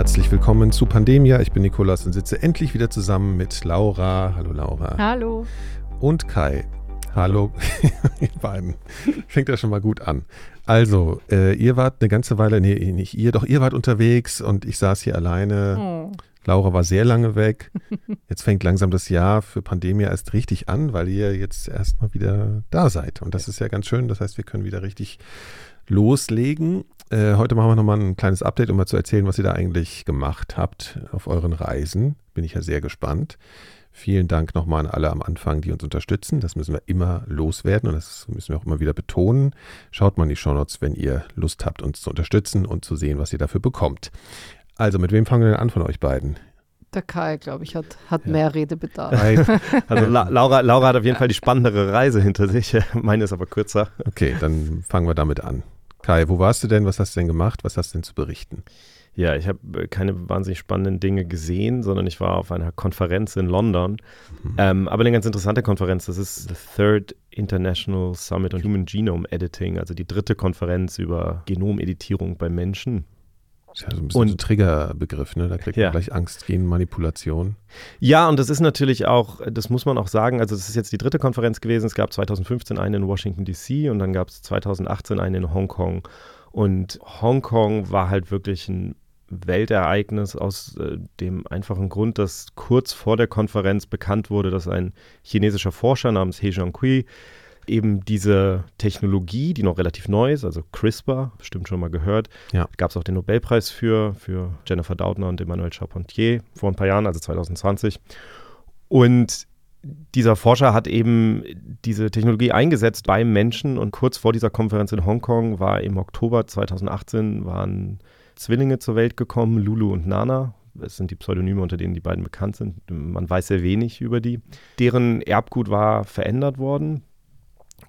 Herzlich willkommen zu Pandemia. Ich bin Nikolas und sitze endlich wieder zusammen mit Laura. Hallo Laura. Hallo. Und Kai. Hallo, ihr beiden. Fängt ja schon mal gut an. Also, äh, ihr wart eine ganze Weile, nee, nicht ihr, doch ihr wart unterwegs und ich saß hier alleine. Oh. Laura war sehr lange weg. Jetzt fängt langsam das Jahr für Pandemia erst richtig an, weil ihr jetzt erstmal wieder da seid. Und das ist ja ganz schön. Das heißt, wir können wieder richtig loslegen. Äh, heute machen wir nochmal ein kleines Update, um mal zu erzählen, was ihr da eigentlich gemacht habt auf euren Reisen. Bin ich ja sehr gespannt. Vielen Dank nochmal an alle am Anfang, die uns unterstützen. Das müssen wir immer loswerden und das müssen wir auch immer wieder betonen. Schaut mal in die Shownotes, wenn ihr Lust habt, uns zu unterstützen und zu sehen, was ihr dafür bekommt. Also, mit wem fangen wir denn an von euch beiden? Der Kai, glaube ich, hat, hat ja. mehr Redebedarf. Also La Laura, Laura hat auf jeden Fall die spannendere Reise hinter sich. Meine ist aber kürzer. Okay, dann fangen wir damit an. Kai, wo warst du denn? Was hast du denn gemacht? Was hast du denn zu berichten? Ja, ich habe äh, keine wahnsinnig spannenden Dinge gesehen, sondern ich war auf einer Konferenz in London. Mhm. Ähm, aber eine ganz interessante Konferenz. Das ist the Third International Summit on Human Genome Editing, also die dritte Konferenz über Genomeditierung bei Menschen. Das ist ja so ein bisschen und, so ein Triggerbegriff, ne? Da kriegt ja. man gleich Angst, Genmanipulation. Ja, und das ist natürlich auch, das muss man auch sagen, also das ist jetzt die dritte Konferenz gewesen. Es gab 2015 eine in Washington DC und dann gab es 2018 eine in Hongkong. Und Hongkong war halt wirklich ein Weltereignis aus äh, dem einfachen Grund, dass kurz vor der Konferenz bekannt wurde, dass ein chinesischer Forscher namens He Jiankui eben diese Technologie, die noch relativ neu ist, also CRISPR, bestimmt schon mal gehört, ja. gab es auch den Nobelpreis für, für Jennifer Doudna und Emmanuel Charpentier vor ein paar Jahren, also 2020. Und dieser Forscher hat eben diese Technologie eingesetzt beim Menschen und kurz vor dieser Konferenz in Hongkong war im Oktober 2018 waren Zwillinge zur Welt gekommen, Lulu und Nana. Das sind die Pseudonyme, unter denen die beiden bekannt sind. Man weiß sehr wenig über die. Deren Erbgut war verändert worden.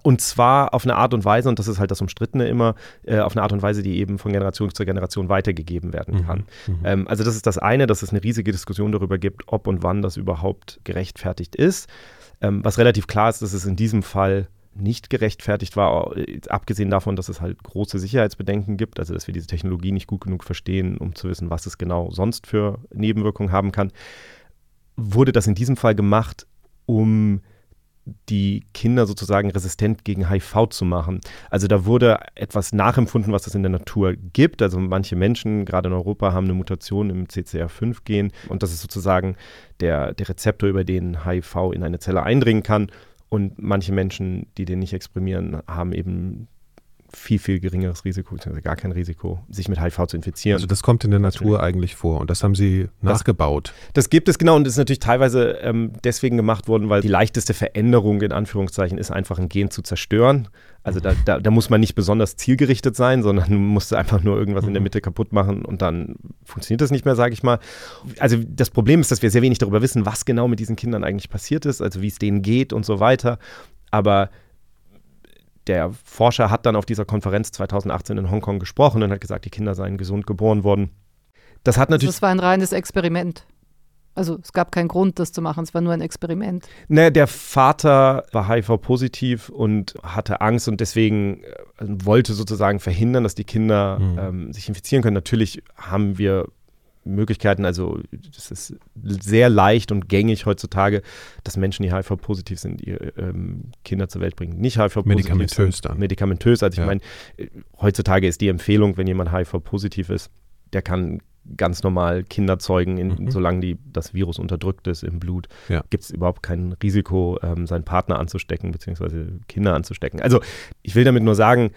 Und zwar auf eine Art und Weise, und das ist halt das Umstrittene immer, äh, auf eine Art und Weise, die eben von Generation zu Generation weitergegeben werden mhm, kann. Mhm, ähm, also das ist das eine, dass es eine riesige Diskussion darüber gibt, ob und wann das überhaupt gerechtfertigt ist. Ähm, was relativ klar ist, dass es in diesem Fall nicht gerechtfertigt war, abgesehen davon, dass es halt große Sicherheitsbedenken gibt, also dass wir diese Technologie nicht gut genug verstehen, um zu wissen, was es genau sonst für Nebenwirkungen haben kann, wurde das in diesem Fall gemacht, um die Kinder sozusagen resistent gegen HIV zu machen. Also da wurde etwas nachempfunden, was es in der Natur gibt. Also manche Menschen, gerade in Europa, haben eine Mutation im CCR5-Gen und das ist sozusagen der, der Rezeptor, über den HIV in eine Zelle eindringen kann. Und manche Menschen, die den nicht exprimieren, haben eben viel, viel geringeres Risiko, beziehungsweise gar kein Risiko, sich mit HIV zu infizieren. Also das kommt in der Natur eigentlich vor und das haben Sie nachgebaut. Das, das gibt es genau und das ist natürlich teilweise ähm, deswegen gemacht worden, weil die leichteste Veränderung in Anführungszeichen ist, einfach ein Gen zu zerstören. Also da, da, da muss man nicht besonders zielgerichtet sein, sondern man muss einfach nur irgendwas in der mhm. Mitte kaputt machen und dann funktioniert das nicht mehr, sage ich mal. Also das Problem ist, dass wir sehr wenig darüber wissen, was genau mit diesen Kindern eigentlich passiert ist, also wie es denen geht und so weiter. Aber der Forscher hat dann auf dieser Konferenz 2018 in Hongkong gesprochen und hat gesagt, die Kinder seien gesund geboren worden. Das hat natürlich. Also das war ein reines Experiment. Also es gab keinen Grund, das zu machen, es war nur ein Experiment. Ne, der Vater war HIV-positiv und hatte Angst und deswegen äh, wollte sozusagen verhindern, dass die Kinder mhm. ähm, sich infizieren können. Natürlich haben wir Möglichkeiten, also es ist sehr leicht und gängig heutzutage, dass Menschen, die HIV-positiv sind, ihre ähm, Kinder zur Welt bringen. Nicht HIV-positiv. Medikamentös dann. Medikamentös. Also ich ja. meine, äh, heutzutage ist die Empfehlung, wenn jemand HIV-positiv ist, der kann ganz normal Kinder zeugen, in, mhm. solange die, das Virus unterdrückt ist im Blut. Ja. Gibt es überhaupt kein Risiko, ähm, seinen Partner anzustecken, beziehungsweise Kinder anzustecken. Also ich will damit nur sagen,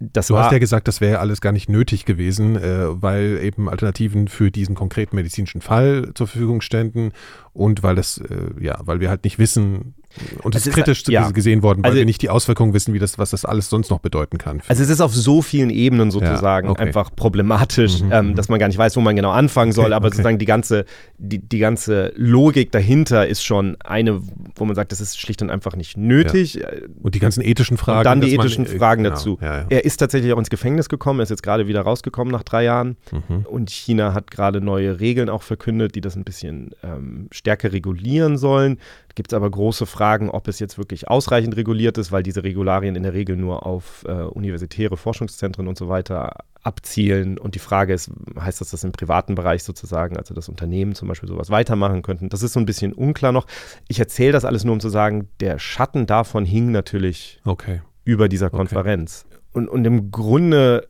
das du hast ja gesagt, das wäre alles gar nicht nötig gewesen, äh, weil eben Alternativen für diesen konkreten medizinischen Fall zur Verfügung ständen und weil das, äh, ja, weil wir halt nicht wissen, und es ist kritisch ja. gesehen worden, weil also, wir nicht die Auswirkungen wissen, wie das, was das alles sonst noch bedeuten kann. Also es ist auf so vielen Ebenen sozusagen ja, okay. einfach problematisch, mhm. ähm, dass man gar nicht weiß, wo man genau anfangen soll, okay, aber okay. sozusagen die ganze, die, die ganze Logik dahinter ist schon eine, wo man sagt, das ist schlicht und einfach nicht nötig. Ja. Und die ganzen ethischen Fragen. Und dann die ethischen man, Fragen genau, dazu. Er ist tatsächlich auch ins Gefängnis gekommen, er ist jetzt gerade wieder rausgekommen nach drei Jahren mhm. und China hat gerade neue Regeln auch verkündet, die das ein bisschen ähm, stärker regulieren sollen. Gibt es aber große Fragen, ob es jetzt wirklich ausreichend reguliert ist, weil diese Regularien in der Regel nur auf äh, universitäre Forschungszentren und so weiter abzielen. Und die Frage ist, heißt das, dass im privaten Bereich sozusagen, also das Unternehmen zum Beispiel sowas weitermachen könnten? Das ist so ein bisschen unklar noch. Ich erzähle das alles nur, um zu sagen, der Schatten davon hing natürlich okay. über dieser Konferenz. Okay. Und, und im Grunde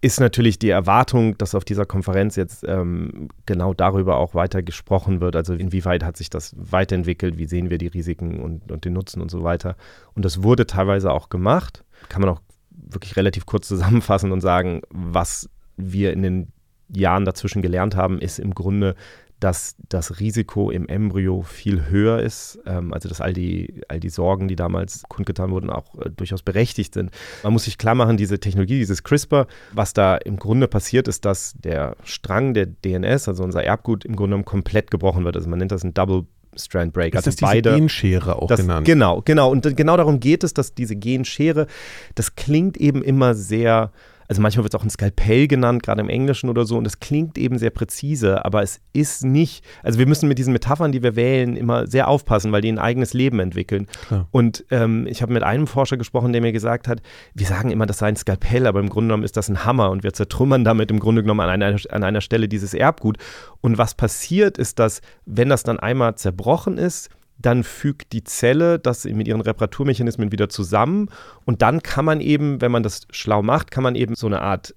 ist natürlich die Erwartung, dass auf dieser Konferenz jetzt ähm, genau darüber auch weiter gesprochen wird. Also inwieweit hat sich das weiterentwickelt, wie sehen wir die Risiken und, und den Nutzen und so weiter. Und das wurde teilweise auch gemacht. Kann man auch wirklich relativ kurz zusammenfassen und sagen, was wir in den Jahren dazwischen gelernt haben, ist im Grunde, dass das Risiko im Embryo viel höher ist, ähm, also dass all die, all die Sorgen, die damals kundgetan wurden, auch äh, durchaus berechtigt sind. Man muss sich klar machen, diese Technologie, dieses CRISPR, was da im Grunde passiert, ist, dass der Strang der DNS, also unser Erbgut, im Grunde genommen komplett gebrochen wird. Also man nennt das ein Double Strand Break. Das also ist beide, diese Genschere auch das, genannt. Genau, genau. Und genau darum geht es, dass diese Genschere, das klingt eben immer sehr also manchmal wird es auch ein Skalpell genannt, gerade im Englischen oder so, und das klingt eben sehr präzise, aber es ist nicht, also wir müssen mit diesen Metaphern, die wir wählen, immer sehr aufpassen, weil die ein eigenes Leben entwickeln. Klar. Und ähm, ich habe mit einem Forscher gesprochen, der mir gesagt hat, wir sagen immer, das sei ein Skalpell, aber im Grunde genommen ist das ein Hammer und wir zertrümmern damit im Grunde genommen an einer, an einer Stelle dieses Erbgut. Und was passiert ist, dass, wenn das dann einmal zerbrochen ist, dann fügt die Zelle das mit ihren Reparaturmechanismen wieder zusammen und dann kann man eben, wenn man das schlau macht, kann man eben so eine Art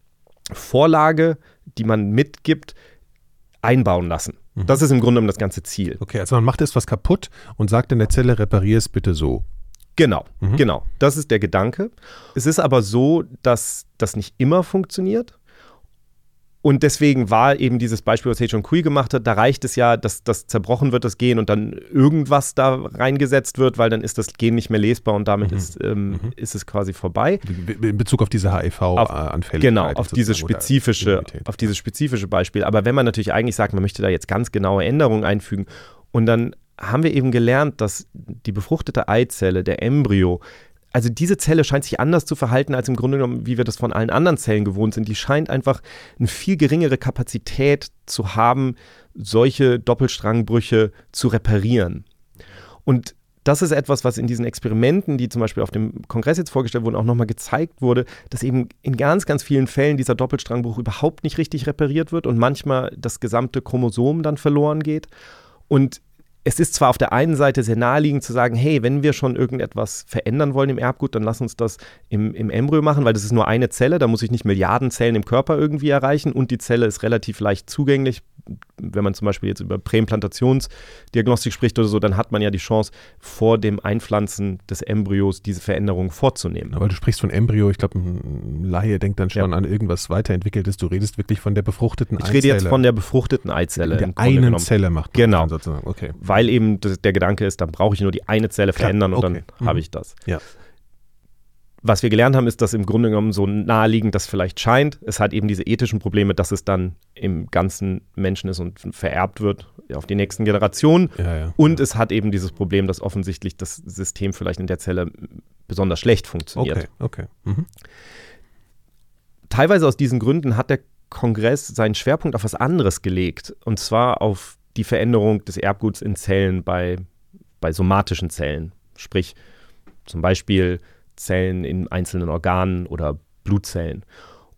Vorlage, die man mitgibt, einbauen lassen. Mhm. Das ist im Grunde genommen das ganze Ziel. Okay, also man macht etwas kaputt und sagt in der Zelle, reparier es bitte so. Genau, mhm. genau. Das ist der Gedanke. Es ist aber so, dass das nicht immer funktioniert. Und deswegen war eben dieses Beispiel, was Heichon Kui gemacht hat, da reicht es ja, dass das zerbrochen wird, das Gen, und dann irgendwas da reingesetzt wird, weil dann ist das Gen nicht mehr lesbar und damit mhm. ist, ähm, mhm. ist es quasi vorbei. In Bezug auf diese HIV-Anfälligkeit. Genau, auf dieses spezifische, auf dieses spezifische Beispiel. Aber wenn man natürlich eigentlich sagt, man möchte da jetzt ganz genaue Änderungen einfügen und dann haben wir eben gelernt, dass die befruchtete Eizelle, der Embryo, also diese Zelle scheint sich anders zu verhalten als im Grunde genommen, wie wir das von allen anderen Zellen gewohnt sind. Die scheint einfach eine viel geringere Kapazität zu haben, solche Doppelstrangbrüche zu reparieren. Und das ist etwas, was in diesen Experimenten, die zum Beispiel auf dem Kongress jetzt vorgestellt wurden, auch nochmal gezeigt wurde, dass eben in ganz, ganz vielen Fällen dieser Doppelstrangbruch überhaupt nicht richtig repariert wird und manchmal das gesamte Chromosom dann verloren geht. Und es ist zwar auf der einen Seite sehr naheliegend zu sagen, hey, wenn wir schon irgendetwas verändern wollen im Erbgut, dann lass uns das im, im Embryo machen, weil das ist nur eine Zelle, da muss ich nicht Milliarden Zellen im Körper irgendwie erreichen und die Zelle ist relativ leicht zugänglich wenn man zum Beispiel jetzt über Präimplantationsdiagnostik spricht oder so, dann hat man ja die Chance, vor dem Einpflanzen des Embryos diese Veränderung vorzunehmen. Aber du sprichst von Embryo, ich glaube, ein Laie denkt dann schon ja. an irgendwas weiterentwickeltes. Du redest wirklich von der befruchteten ich Eizelle. Ich rede jetzt von der befruchteten Eizelle. Der einen genommen. Zelle macht man genau. sozusagen. Okay. Weil eben der Gedanke ist, dann brauche ich nur die eine Zelle Klar. verändern und okay. dann mhm. habe ich das. Ja was wir gelernt haben, ist, dass im Grunde genommen so naheliegend das vielleicht scheint. Es hat eben diese ethischen Probleme, dass es dann im ganzen Menschen ist und vererbt wird auf die nächsten Generationen. Ja, ja, und ja. es hat eben dieses Problem, dass offensichtlich das System vielleicht in der Zelle besonders schlecht funktioniert. Okay, okay. Mhm. Teilweise aus diesen Gründen hat der Kongress seinen Schwerpunkt auf was anderes gelegt. Und zwar auf die Veränderung des Erbguts in Zellen bei, bei somatischen Zellen. Sprich, zum Beispiel Zellen in einzelnen Organen oder Blutzellen.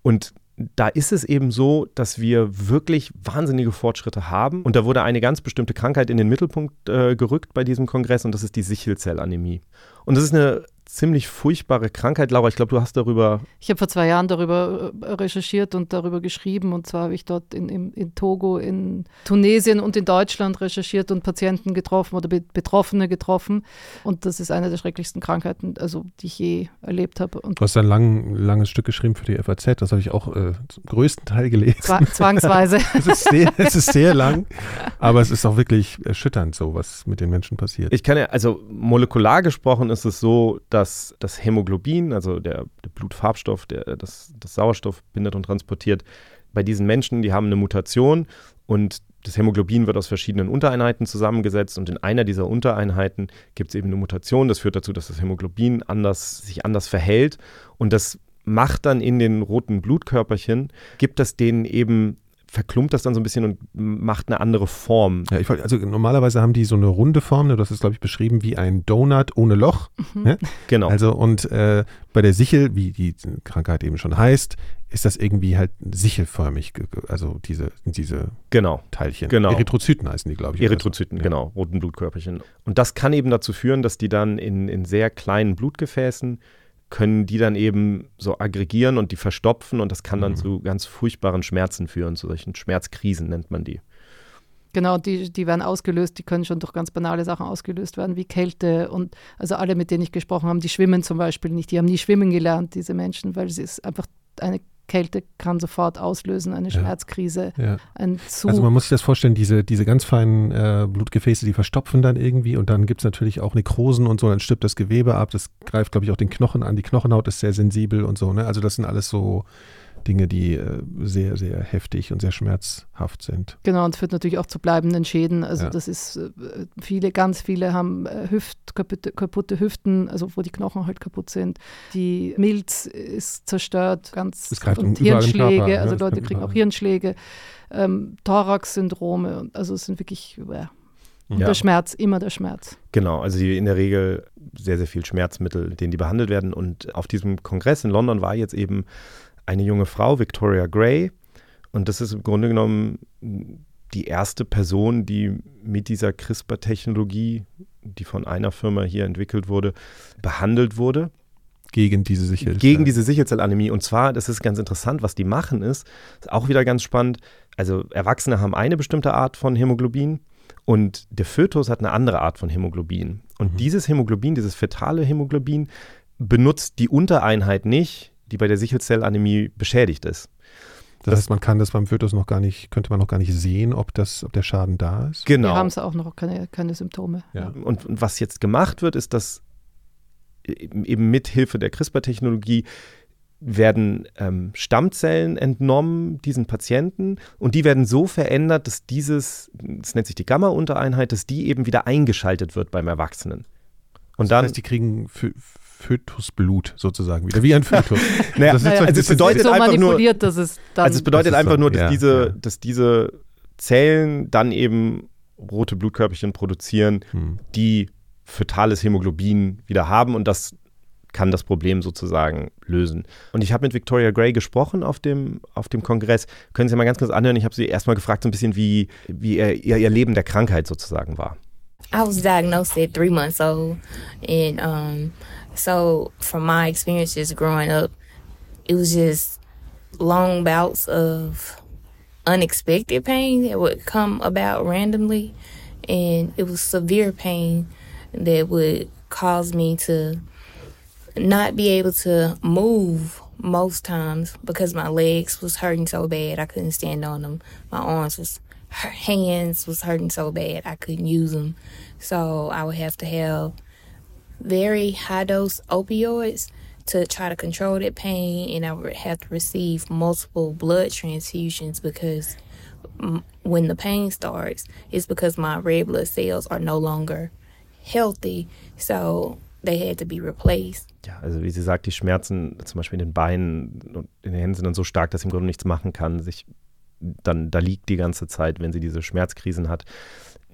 Und da ist es eben so, dass wir wirklich wahnsinnige Fortschritte haben. Und da wurde eine ganz bestimmte Krankheit in den Mittelpunkt äh, gerückt bei diesem Kongress und das ist die Sichelzellanämie. Und das ist eine ziemlich furchtbare Krankheit. Laura, ich glaube, du hast darüber. Ich habe vor zwei Jahren darüber äh, recherchiert und darüber geschrieben. Und zwar habe ich dort in, in, in, Togo, in Tunesien und in Deutschland recherchiert und Patienten getroffen oder Betroffene getroffen. Und das ist eine der schrecklichsten Krankheiten, also die ich je erlebt habe. Und du hast ein lang, langes Stück geschrieben für die FAZ. Das habe ich auch äh, zum größten Teil gelesen. zwangsweise. es, ist sehr, es ist sehr lang, aber es ist auch wirklich erschütternd, so was mit den Menschen passiert. Ich kann ja, also molekular gesprochen ist es so, dass das Hämoglobin, also der, der Blutfarbstoff, der das, das Sauerstoff bindet und transportiert, bei diesen Menschen, die haben eine Mutation und das Hämoglobin wird aus verschiedenen Untereinheiten zusammengesetzt und in einer dieser Untereinheiten gibt es eben eine Mutation. Das führt dazu, dass das Hämoglobin anders, sich anders verhält und das macht dann in den roten Blutkörperchen, gibt das denen eben verklumpt das dann so ein bisschen und macht eine andere Form. Ja, ich, also normalerweise haben die so eine runde Form, ne, das ist glaube ich beschrieben wie ein Donut ohne Loch. Mhm. Ne? Genau. Also und äh, bei der Sichel, wie die Krankheit eben schon heißt, ist das irgendwie halt sichelförmig, also diese, diese genau. Teilchen. Genau. Erythrozyten heißen die, glaube ich. Erythrozyten, so. genau, roten Blutkörperchen. Und das kann eben dazu führen, dass die dann in, in sehr kleinen Blutgefäßen können die dann eben so aggregieren und die verstopfen und das kann dann mhm. zu ganz furchtbaren Schmerzen führen, zu solchen Schmerzkrisen nennt man die. Genau, die, die werden ausgelöst, die können schon durch ganz banale Sachen ausgelöst werden, wie Kälte und also alle, mit denen ich gesprochen habe, die schwimmen zum Beispiel nicht, die haben nie schwimmen gelernt, diese Menschen, weil es ist einfach eine Kälte kann sofort auslösen, eine Schmerzkrise, ja. ein Zu. Also man muss sich das vorstellen, diese, diese ganz feinen äh, Blutgefäße, die verstopfen dann irgendwie und dann gibt es natürlich auch Nekrosen und so, dann stirbt das Gewebe ab, das greift, glaube ich, auch den Knochen an, die Knochenhaut ist sehr sensibel und so, ne? Also das sind alles so Dinge, die äh, sehr, sehr heftig und sehr schmerzhaft sind. Genau, und führt natürlich auch zu bleibenden Schäden. Also ja. das ist, äh, viele, ganz viele haben äh, Hüft, kaputte, kaputte, Hüften, also wo die Knochen halt kaputt sind. Die Milz ist zerstört, ganz es greift und Hirnschläge, Körper, also Leute kriegen auch Hirnschläge, ähm, Thorax-Syndrome, also es sind wirklich ja, ja. Der Schmerz, immer der Schmerz. Genau, also die, in der Regel sehr, sehr viel Schmerzmittel, denen die behandelt werden. Und auf diesem Kongress in London war jetzt eben eine junge Frau, Victoria Gray. Und das ist im Grunde genommen die erste Person, die mit dieser CRISPR-Technologie, die von einer Firma hier entwickelt wurde, behandelt wurde. Gegen diese Sicherheit. Gegen diese Sichelzellanämie. Und zwar, das ist ganz interessant, was die machen ist, ist auch wieder ganz spannend. Also Erwachsene haben eine bestimmte Art von Hämoglobin und der Fötus hat eine andere Art von Hämoglobin. Und mhm. dieses Hämoglobin, dieses fetale Hämoglobin, benutzt die Untereinheit nicht, die bei der Sichelzellanämie beschädigt ist. Das, das heißt, man kann das beim Fötus noch gar nicht, könnte man noch gar nicht sehen, ob, das, ob der Schaden da ist. Genau. Wir haben es auch noch keine, keine Symptome. Ja. Und, und was jetzt gemacht wird, ist, dass eben mit Hilfe der CRISPR-Technologie werden ähm, Stammzellen entnommen diesen Patienten und die werden so verändert, dass dieses, das nennt sich die Gamma-Untereinheit, dass die eben wieder eingeschaltet wird beim Erwachsenen. Und das dann, heißt, die kriegen für, Fötusblut sozusagen wieder, wie ein Fötus. naja, naja, also es bedeutet so einfach nur, dass es dann also es bedeutet einfach so, nur, dass ja, diese, ja. dass diese Zellen dann eben rote Blutkörperchen produzieren, hm. die fötales Hämoglobin wieder haben und das kann das Problem sozusagen lösen. Und ich habe mit Victoria Gray gesprochen auf dem, auf dem Kongress. Können Sie mal ganz kurz anhören? Ich habe sie erstmal gefragt, so ein bisschen, wie, wie ihr, ihr Leben der Krankheit sozusagen war. I was diagnosed at three months old, and um, So, from my experiences growing up, it was just long bouts of unexpected pain that would come about randomly. And it was severe pain that would cause me to not be able to move most times because my legs was hurting so bad I couldn't stand on them. My arms was her hands was hurting so bad I couldn't use them. So I would have to have very high dose opioids to try to control that pain, and I would have to receive multiple blood transfusions because when the pain starts, it's because my red blood cells are no longer healthy, so they had to be replaced. Ja, also wie sie sagt, die Schmerzen zum Beispiel in den Beinen und in den Händen sind dann so stark, dass sie im Grunde nichts machen kann, sich dann da liegt die ganze Zeit, wenn sie diese Schmerzkrisen hat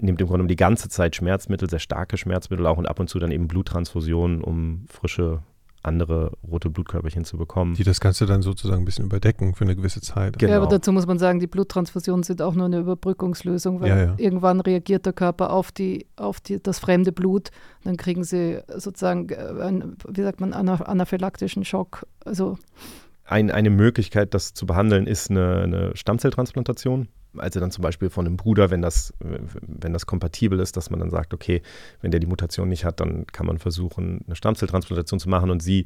nimmt im Grunde die ganze Zeit Schmerzmittel, sehr starke Schmerzmittel auch und ab und zu dann eben Bluttransfusionen, um frische andere rote Blutkörperchen zu bekommen. Die das Ganze dann sozusagen ein bisschen überdecken für eine gewisse Zeit. Genau. Ja, aber dazu muss man sagen, die Bluttransfusionen sind auch nur eine Überbrückungslösung, weil ja, ja. irgendwann reagiert der Körper auf, die, auf die, das fremde Blut. Dann kriegen sie sozusagen, äh, einen, wie sagt man, anaphylaktischen Schock. Also ein, eine Möglichkeit, das zu behandeln, ist eine, eine Stammzelltransplantation. Also dann zum Beispiel von einem Bruder, wenn das, wenn das kompatibel ist, dass man dann sagt, okay, wenn der die Mutation nicht hat, dann kann man versuchen, eine Stammzelltransplantation zu machen und sie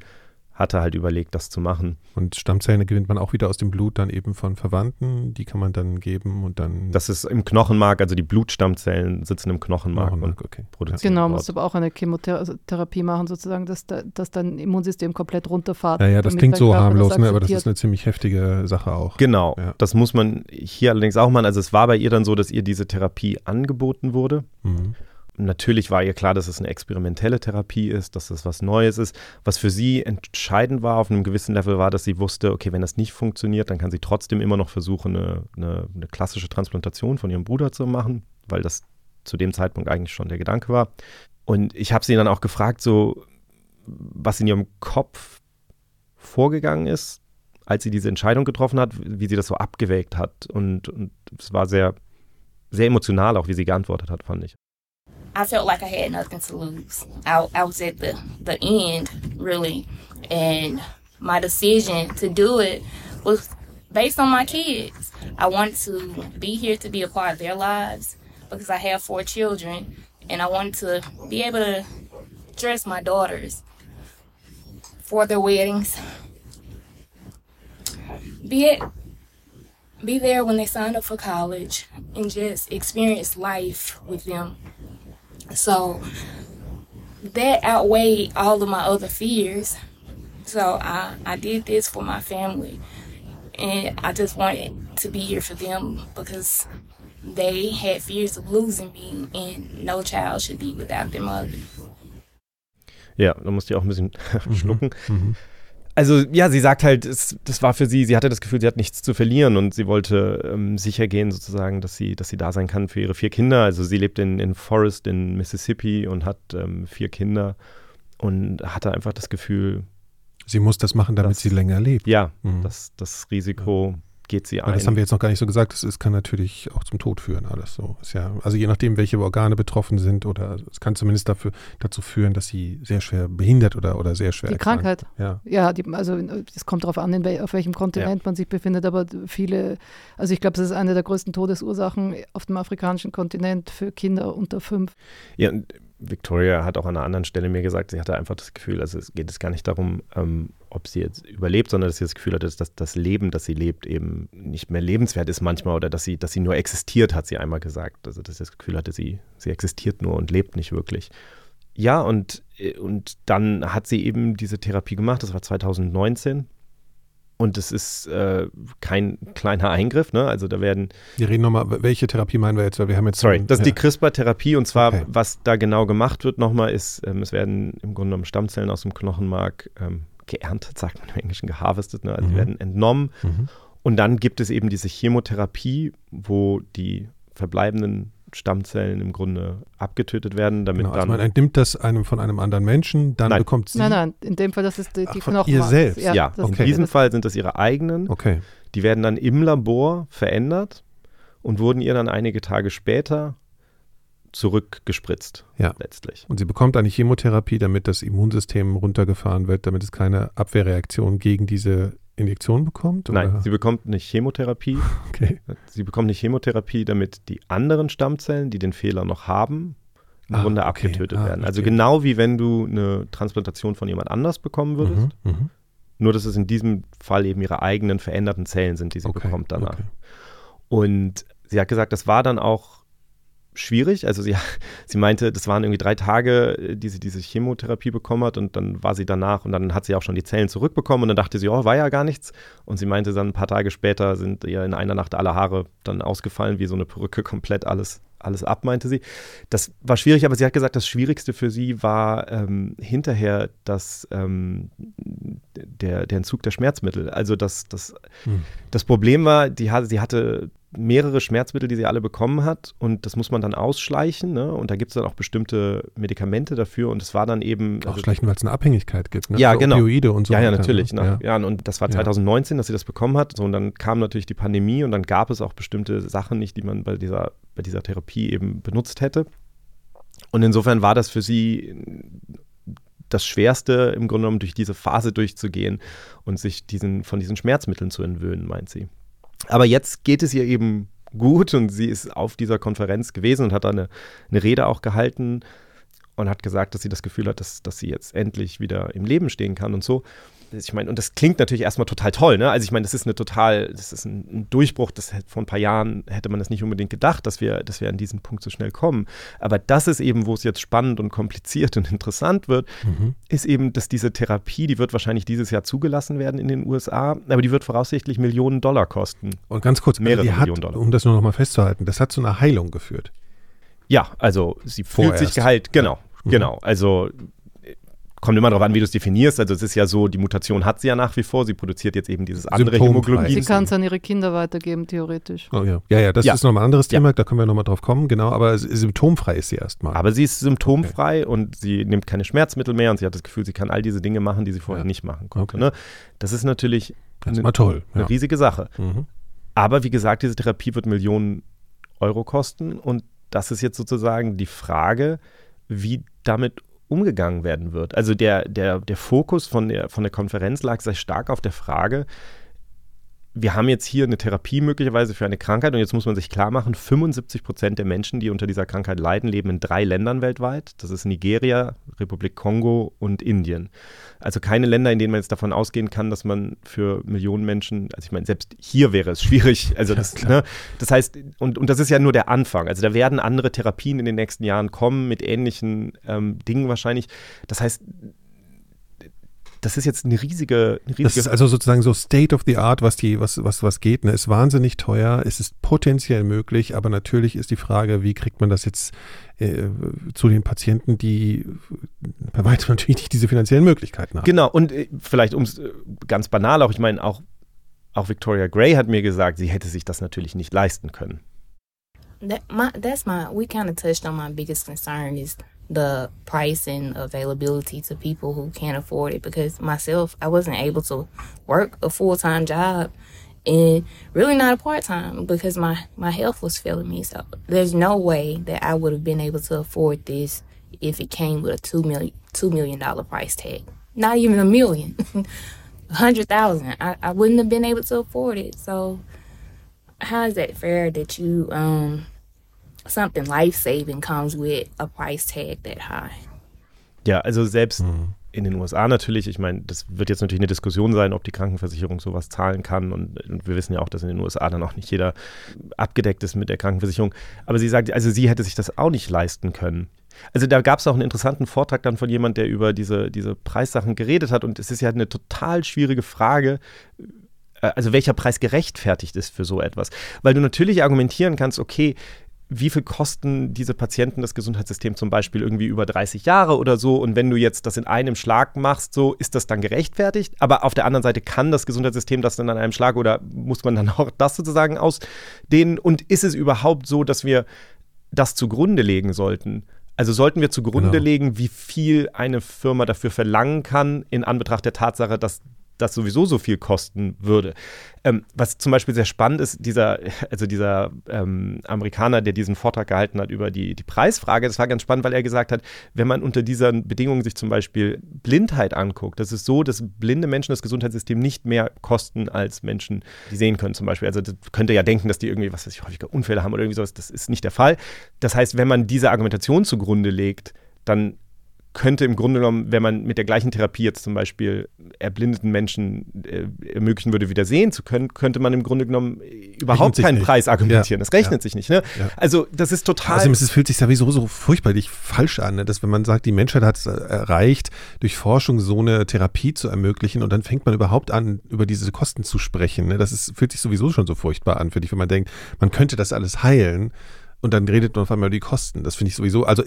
hatte halt überlegt, das zu machen. Und Stammzellen gewinnt man auch wieder aus dem Blut dann eben von Verwandten, die kann man dann geben und dann. Das ist im Knochenmark, also die Blutstammzellen sitzen im Knochenmark, Knochenmark und okay. produzieren. Genau, musst aber auch eine Chemotherapie machen, sozusagen, dass, da, dass dein Immunsystem komplett runterfährt. Ja, ja, das klingt so harmlos, das ne, aber das ist eine ziemlich heftige Sache auch. Genau, ja. das muss man hier allerdings auch machen. Also es war bei ihr dann so, dass ihr diese Therapie angeboten wurde. Mhm. Natürlich war ihr klar, dass es eine experimentelle Therapie ist, dass das was Neues ist. Was für sie entscheidend war auf einem gewissen Level war, dass sie wusste, okay, wenn das nicht funktioniert, dann kann sie trotzdem immer noch versuchen, eine, eine, eine klassische Transplantation von ihrem Bruder zu machen, weil das zu dem Zeitpunkt eigentlich schon der Gedanke war. Und ich habe sie dann auch gefragt, so was in ihrem Kopf vorgegangen ist, als sie diese Entscheidung getroffen hat, wie sie das so abgewägt hat. Und, und es war sehr, sehr emotional, auch wie sie geantwortet hat, fand ich. I felt like I had nothing to lose. I, I was at the, the end, really. And my decision to do it was based on my kids. I wanted to be here to be a part of their lives because I have four children. And I wanted to be able to dress my daughters for their weddings. Be it, be there when they sign up for college and just experience life with them so that outweighed all of my other fears. So I, I did this for my family. And I just wanted to be here for them because they had fears of losing me, and no child should be without their mother. Ja, da musste ich auch ein bisschen schlucken. Mhm. Also ja, sie sagt halt, es, das war für sie, sie hatte das Gefühl, sie hat nichts zu verlieren und sie wollte ähm, sicher gehen sozusagen, dass sie, dass sie da sein kann für ihre vier Kinder. Also sie lebt in, in Forest in Mississippi und hat ähm, vier Kinder und hatte einfach das Gefühl. Sie muss das machen, damit dass, sie länger lebt. Ja, mhm. das, das Risiko geht sie ein. Das haben wir jetzt noch gar nicht so gesagt. Es kann natürlich auch zum Tod führen, alles so. Ist ja, also je nachdem, welche Organe betroffen sind, oder es kann zumindest dafür, dazu führen, dass sie sehr schwer behindert oder, oder sehr schwer Die erkrankt. Krankheit. Ja, ja die, also es kommt darauf an, wel, auf welchem Kontinent ja. man sich befindet, aber viele, also ich glaube, das ist eine der größten Todesursachen auf dem afrikanischen Kontinent für Kinder unter fünf. Ja, und Victoria hat auch an einer anderen Stelle mir gesagt, sie hatte einfach das Gefühl, also es geht es gar nicht darum, ähm, ob sie jetzt überlebt, sondern dass sie das Gefühl hatte, dass das Leben, das sie lebt, eben nicht mehr lebenswert ist manchmal oder dass sie, dass sie nur existiert, hat sie einmal gesagt. Also dass sie das Gefühl hatte, sie, sie existiert nur und lebt nicht wirklich. Ja, und, und dann hat sie eben diese Therapie gemacht, das war 2019. Und es ist äh, kein kleiner Eingriff, ne? Also da werden. Wir reden nochmal, welche Therapie meinen wir jetzt? Weil wir haben jetzt. Sorry, das ist ja. die CRISPR-Therapie und zwar, okay. was da genau gemacht wird nochmal, ist, ähm, es werden im Grunde genommen Stammzellen aus dem Knochenmark ähm, geerntet, sagt man im Englischen, geharvestet, ne? also mhm. die werden entnommen. Mhm. Und dann gibt es eben diese Chemotherapie, wo die verbleibenden Stammzellen im Grunde abgetötet werden, damit genau, also dann. Man entnimmt das einem von einem anderen Menschen, dann nein. bekommt sie. Nein, nein, in dem Fall, das ist die, die Ach, Knochen. Ihr selbst. Ja, ja. Okay. in diesem Fall sind das ihre eigenen. Okay. Die werden dann im Labor verändert und wurden ihr dann einige Tage später zurückgespritzt. Ja. Letztlich. Und sie bekommt eine Chemotherapie, damit das Immunsystem runtergefahren wird, damit es keine Abwehrreaktion gegen diese Injektion bekommt? Oder? Nein, sie bekommt eine Chemotherapie. Okay. Sie bekommt eine Chemotherapie, damit die anderen Stammzellen, die den Fehler noch haben, im ah, Grunde okay. abgetötet ah, werden. Also okay. genau wie wenn du eine Transplantation von jemand anders bekommen würdest. Mhm, mh. Nur, dass es in diesem Fall eben ihre eigenen veränderten Zellen sind, die sie okay, bekommt danach. Und sie hat gesagt, das war dann auch schwierig. Also sie, sie meinte, das waren irgendwie drei Tage, äh, die sie diese Chemotherapie bekommen hat und dann war sie danach und dann hat sie auch schon die Zellen zurückbekommen und dann dachte sie, oh, war ja gar nichts. Und sie meinte dann ein paar Tage später sind ihr in einer Nacht alle Haare dann ausgefallen, wie so eine Perücke, komplett alles, alles ab, meinte sie. Das war schwierig, aber sie hat gesagt, das Schwierigste für sie war ähm, hinterher das, ähm, der, der Entzug der Schmerzmittel. Also das, das, hm. das Problem war, die, sie hatte mehrere Schmerzmittel, die sie alle bekommen hat und das muss man dann ausschleichen ne? und da gibt es dann auch bestimmte Medikamente dafür und es war dann eben... Also ausschleichen, weil es eine Abhängigkeit gibt, ne? Ja, Für genau. Opioide und so Ja, ja, natürlich. Ne? Ja. ja. und das war 2019, dass sie das bekommen hat so, und dann kam natürlich die Pandemie und dann gab es auch bestimmte Sachen nicht, die man bei dieser, bei dieser Therapie eben benutzt hätte und insofern war das für sie das Schwerste im Grunde genommen durch diese Phase durchzugehen und sich diesen, von diesen Schmerzmitteln zu entwöhnen, meint sie. Aber jetzt geht es ihr eben gut und sie ist auf dieser Konferenz gewesen und hat da eine, eine Rede auch gehalten und hat gesagt, dass sie das Gefühl hat, dass, dass sie jetzt endlich wieder im Leben stehen kann und so ich meine, und das klingt natürlich erstmal total toll, ne? Also ich meine, das ist eine total, das ist ein, ein, Durchbruch, das vor ein paar Jahren hätte man das nicht unbedingt gedacht, dass wir, dass wir an diesen Punkt so schnell kommen. Aber das ist eben, wo es jetzt spannend und kompliziert und interessant wird, mhm. ist eben, dass diese Therapie, die wird wahrscheinlich dieses Jahr zugelassen werden in den USA, aber die wird voraussichtlich Millionen Dollar kosten. Und ganz kurz, mehrere Millionen Dollar. Um das nur noch mal festzuhalten, das hat zu einer Heilung geführt. Ja, also sie fühlt Vorerst. sich geheilt, genau, Mhm. genau. Also äh, kommt immer darauf an, wie du es definierst. Also es ist ja so, die Mutation hat sie ja nach wie vor. Sie produziert jetzt eben dieses andere. Hämoglobin. Sie kann es an ihre Kinder weitergeben, theoretisch. Oh, ja. ja, ja, das Ja. ist nochmal ein anderes Ja. Thema, da können wir nochmal drauf kommen, genau, aber symptomfrei ist sie erstmal. Aber sie ist symptomfrei und sie nimmt keine Schmerzmittel mehr und sie hat das Gefühl, sie kann all diese Dinge machen, die sie vorher Ja. nicht machen konnte. Okay. Ne? Das ist natürlich eine, Erstmal toll. eine Ja. riesige Sache. Mhm. Aber wie gesagt, diese Therapie wird Millionen Euro kosten und das ist jetzt sozusagen die Frage, wie damit umgegangen werden wird. Also der, der, der Fokus von der, von der Konferenz lag sehr stark auf der Frage, wir haben jetzt hier eine Therapie möglicherweise für eine Krankheit und jetzt muss man sich klar machen, 75 Prozent der Menschen, die unter dieser Krankheit leiden, leben in drei Ländern weltweit. Das ist Nigeria, Republik Kongo und Indien. Also keine Länder, in denen man jetzt davon ausgehen kann, dass man für Millionen Menschen, also ich meine, selbst hier wäre es schwierig. Also das, ne, das heißt, und, und das ist ja nur der Anfang. Also da werden andere Therapien in den nächsten Jahren kommen mit ähnlichen ähm, Dingen wahrscheinlich. Das heißt, das ist jetzt eine riesige, eine riesige Das ist also sozusagen so State of the Art, was die, was, was, was geht. Ne? Ist wahnsinnig teuer, es ist potenziell möglich, aber natürlich ist die Frage, wie kriegt man das jetzt äh, zu den Patienten, die bei weitem natürlich nicht diese finanziellen Möglichkeiten haben. Genau, und äh, vielleicht um es äh, ganz banal auch, ich meine, auch, auch Victoria Gray hat mir gesagt, sie hätte sich das natürlich nicht leisten können. That my that's my we kind of touched on my biggest concern is the price and availability to people who can't afford it because myself I wasn't able to work a full-time job and really not a part-time because my my health was failing me. So there's no way that I would have been able to afford this if it came with a 2 million 2 million dollar price tag. Not even a million a hundred thousand. I, I wouldn't have been able to afford it. So how is that fair that you um something life saving comes with a price tag that high? Ja, also selbst Mhm. in den USA natürlich, ich meine, das wird jetzt natürlich eine Diskussion sein, ob die Krankenversicherung sowas zahlen kann und, und wir wissen ja auch, dass in den USA dann auch nicht jeder abgedeckt ist mit der Krankenversicherung. Aber sie sagt, also sie hätte sich das auch nicht leisten können. Also da gab es auch einen interessanten Vortrag dann von jemand, der über diese, diese Preissachen geredet hat und es ist ja eine total schwierige Frage, äh, also welcher Preis gerechtfertigt ist für so etwas. Weil du natürlich argumentieren kannst, okay, wie viel kosten diese Patienten das Gesundheitssystem zum Beispiel irgendwie über 30 Jahre oder so? Und wenn du jetzt das in einem Schlag machst, so ist das dann gerechtfertigt. Aber auf der anderen Seite kann das Gesundheitssystem das dann an einem Schlag oder muss man dann auch das sozusagen ausdehnen? Und ist es überhaupt so, dass wir das zugrunde legen sollten? Also sollten wir zugrunde Genau. legen, wie viel eine Firma dafür verlangen kann, in Anbetracht der Tatsache, dass das sowieso so viel kosten würde. Ähm, was zum Beispiel sehr spannend ist, dieser, also dieser ähm, Amerikaner, der diesen Vortrag gehalten hat über die, die Preisfrage, das war ganz spannend, weil er gesagt hat, wenn man unter diesen Bedingungen sich zum Beispiel Blindheit anguckt, das ist so, dass blinde Menschen das Gesundheitssystem nicht mehr kosten als Menschen, die sehen können zum Beispiel. Also das könnte ja denken, dass die irgendwie, was weiß ich, häufiger Unfälle haben oder irgendwie sowas. Das ist nicht der Fall. Das heißt, wenn man diese Argumentation zugrunde legt, dann könnte im Grunde genommen, wenn man mit der gleichen Therapie jetzt zum Beispiel erblindeten Menschen äh, ermöglichen würde, wieder sehen zu können, könnte man im Grunde genommen überhaupt sich keinen. Preis argumentieren. Ja. Das rechnet Ja. sich nicht. Ne? Ja. Also das ist total. Ist es fühlt sich sowieso so furchtbarlich falsch an, ne? dass wenn man sagt, die Menschheit hat es äh, erreicht, durch Forschung so eine Therapie zu ermöglichen und dann fängt man überhaupt an, über diese Kosten zu sprechen. Ne? Das ist, fühlt sich sowieso schon so furchtbar an, für dich, wenn man denkt, man könnte das alles heilen und dann redet man auf einmal über die Kosten. Das finde ich sowieso, also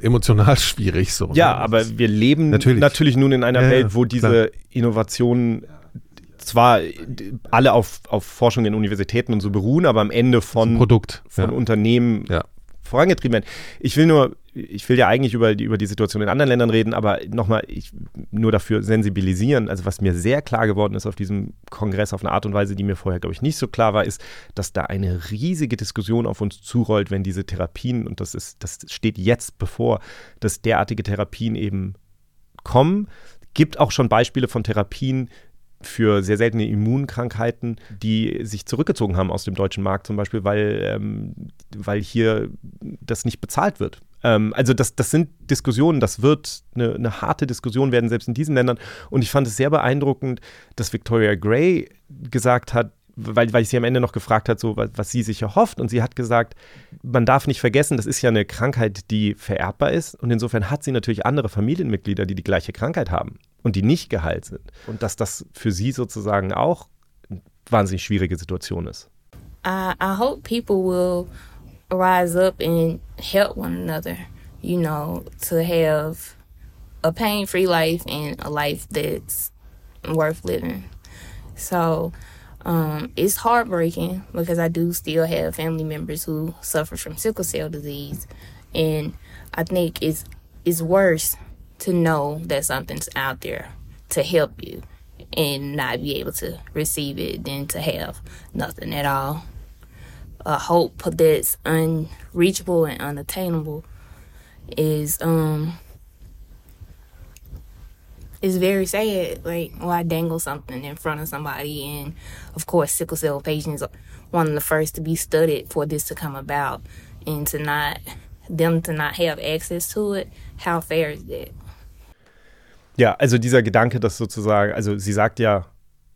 emotional schwierig so. ja, ne? aber wir leben Natürlich. natürlich, nun in einer ja, Welt, wo diese klar. Innovationen zwar alle auf, auf Forschung in Universitäten und so beruhen, aber am Ende von, Produkt. von ja. Unternehmen Ja. Vorangetrieben werden. Ich will nur, ich will ja eigentlich über die, über die Situation in anderen Ländern reden, aber nochmal, ich nur dafür sensibilisieren. Also was mir sehr klar geworden ist auf diesem Kongress auf eine Art und Weise, die mir vorher, glaube ich, nicht so klar war, ist, dass da eine riesige Diskussion auf uns zurollt, wenn diese Therapien, und das ist, das steht jetzt bevor, dass derartige Therapien eben kommen. Gibt auch schon Beispiele von Therapien, für sehr seltene Immunkrankheiten, die sich zurückgezogen haben aus dem deutschen Markt zum Beispiel, weil, ähm, weil hier das nicht bezahlt wird. Ähm, also das, das sind Diskussionen, das wird eine, eine harte Diskussion werden, selbst in diesen Ländern. Und ich fand es sehr beeindruckend, dass Victoria Gray gesagt hat, weil, weil ich sie am Ende noch gefragt hat, so, was, was sie sich erhofft. Und sie hat gesagt, man darf nicht vergessen, das ist ja eine Krankheit, die vererbbar ist. Und insofern hat sie natürlich andere Familienmitglieder, die die gleiche Krankheit haben und die nicht geheilt sind. Und dass das für sie sozusagen auch eine wahnsinnig schwierige Situation ist. I, I hope people will rise up and help one another, you know, to have a pain free life and a life that's worth living. So um, it's heartbreaking because I do still have family members who suffer from sickle cell disease. And I think it's, it's worse to know that something's out there to help you and not be able to receive it than to have nothing at all. A hope that's unreachable and unattainable is um is very sad. Like, well, I dangle something in front of somebody, and of course, sickle cell patients are one of the first to be studied for this to come about, and to not them to not have access to it. How fair is that? Ja, also dieser Gedanke, dass sozusagen, also sie sagt ja,